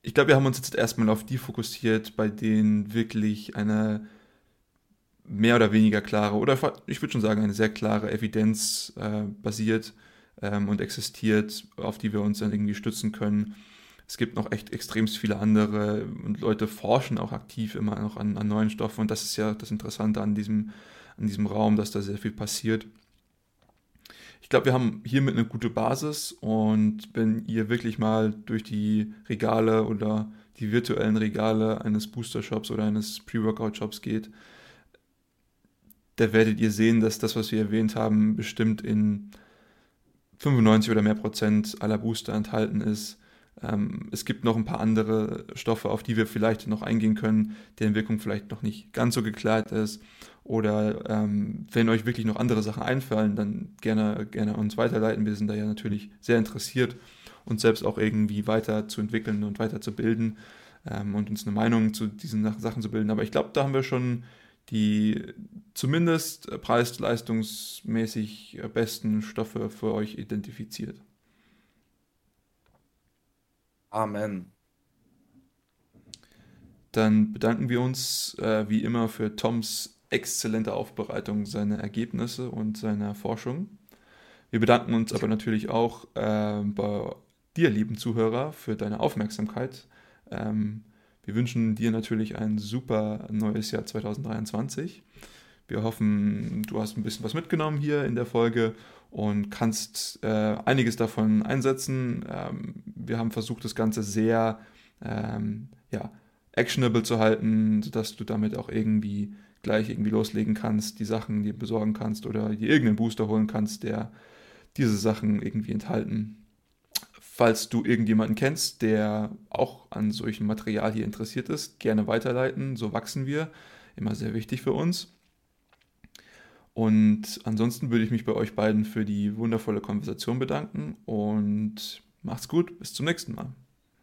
ich glaube, wir haben uns jetzt erstmal auf die fokussiert, bei denen wirklich eine mehr oder weniger klare, oder ich würde schon sagen, eine sehr klare Evidenz äh, basiert ähm, und existiert, auf die wir uns dann irgendwie stützen können. Es gibt noch echt extremst viele andere und Leute forschen auch aktiv immer noch an, an neuen Stoffen und das ist ja das Interessante an diesem, an diesem Raum, dass da sehr viel passiert ich glaube, wir haben hiermit eine gute Basis und wenn ihr wirklich mal durch die Regale oder die virtuellen Regale eines Booster-Shops oder eines Pre-Workout-Shops geht, da werdet ihr sehen, dass das, was wir erwähnt haben, bestimmt in 95 oder mehr Prozent aller Booster enthalten ist. Ähm, es gibt noch ein paar andere Stoffe, auf die wir vielleicht noch eingehen können, deren Wirkung vielleicht noch nicht ganz so geklärt ist. Oder ähm, wenn euch wirklich noch andere Sachen einfallen, dann gerne, gerne uns weiterleiten. Wir sind da ja natürlich sehr interessiert, uns selbst auch irgendwie weiterzuentwickeln und weiterzubilden ähm, und uns eine Meinung zu diesen Sachen zu bilden. Aber ich glaube, da haben wir schon die zumindest preis-leistungsmäßig besten Stoffe für euch identifiziert. Amen. Dann bedanken wir uns äh, wie immer für Toms exzellente Aufbereitung seiner Ergebnisse und seiner Forschung. Wir bedanken uns aber natürlich auch äh, bei dir, lieben Zuhörer, für deine Aufmerksamkeit. Ähm, wir wünschen dir natürlich ein super neues Jahr 2023. Wir hoffen, du hast ein bisschen was mitgenommen hier in der Folge und kannst äh, einiges davon einsetzen. Ähm, wir haben versucht, das Ganze sehr ähm, ja, actionable zu halten, sodass du damit auch irgendwie gleich irgendwie loslegen kannst, die Sachen dir besorgen kannst oder dir irgendeinen Booster holen kannst, der diese Sachen irgendwie enthalten. Falls du irgendjemanden kennst, der auch an solchem Material hier interessiert ist, gerne weiterleiten. So wachsen wir. Immer sehr wichtig für uns. Und ansonsten würde ich mich bei euch beiden für die wundervolle Konversation bedanken und macht's gut. Bis zum nächsten Mal.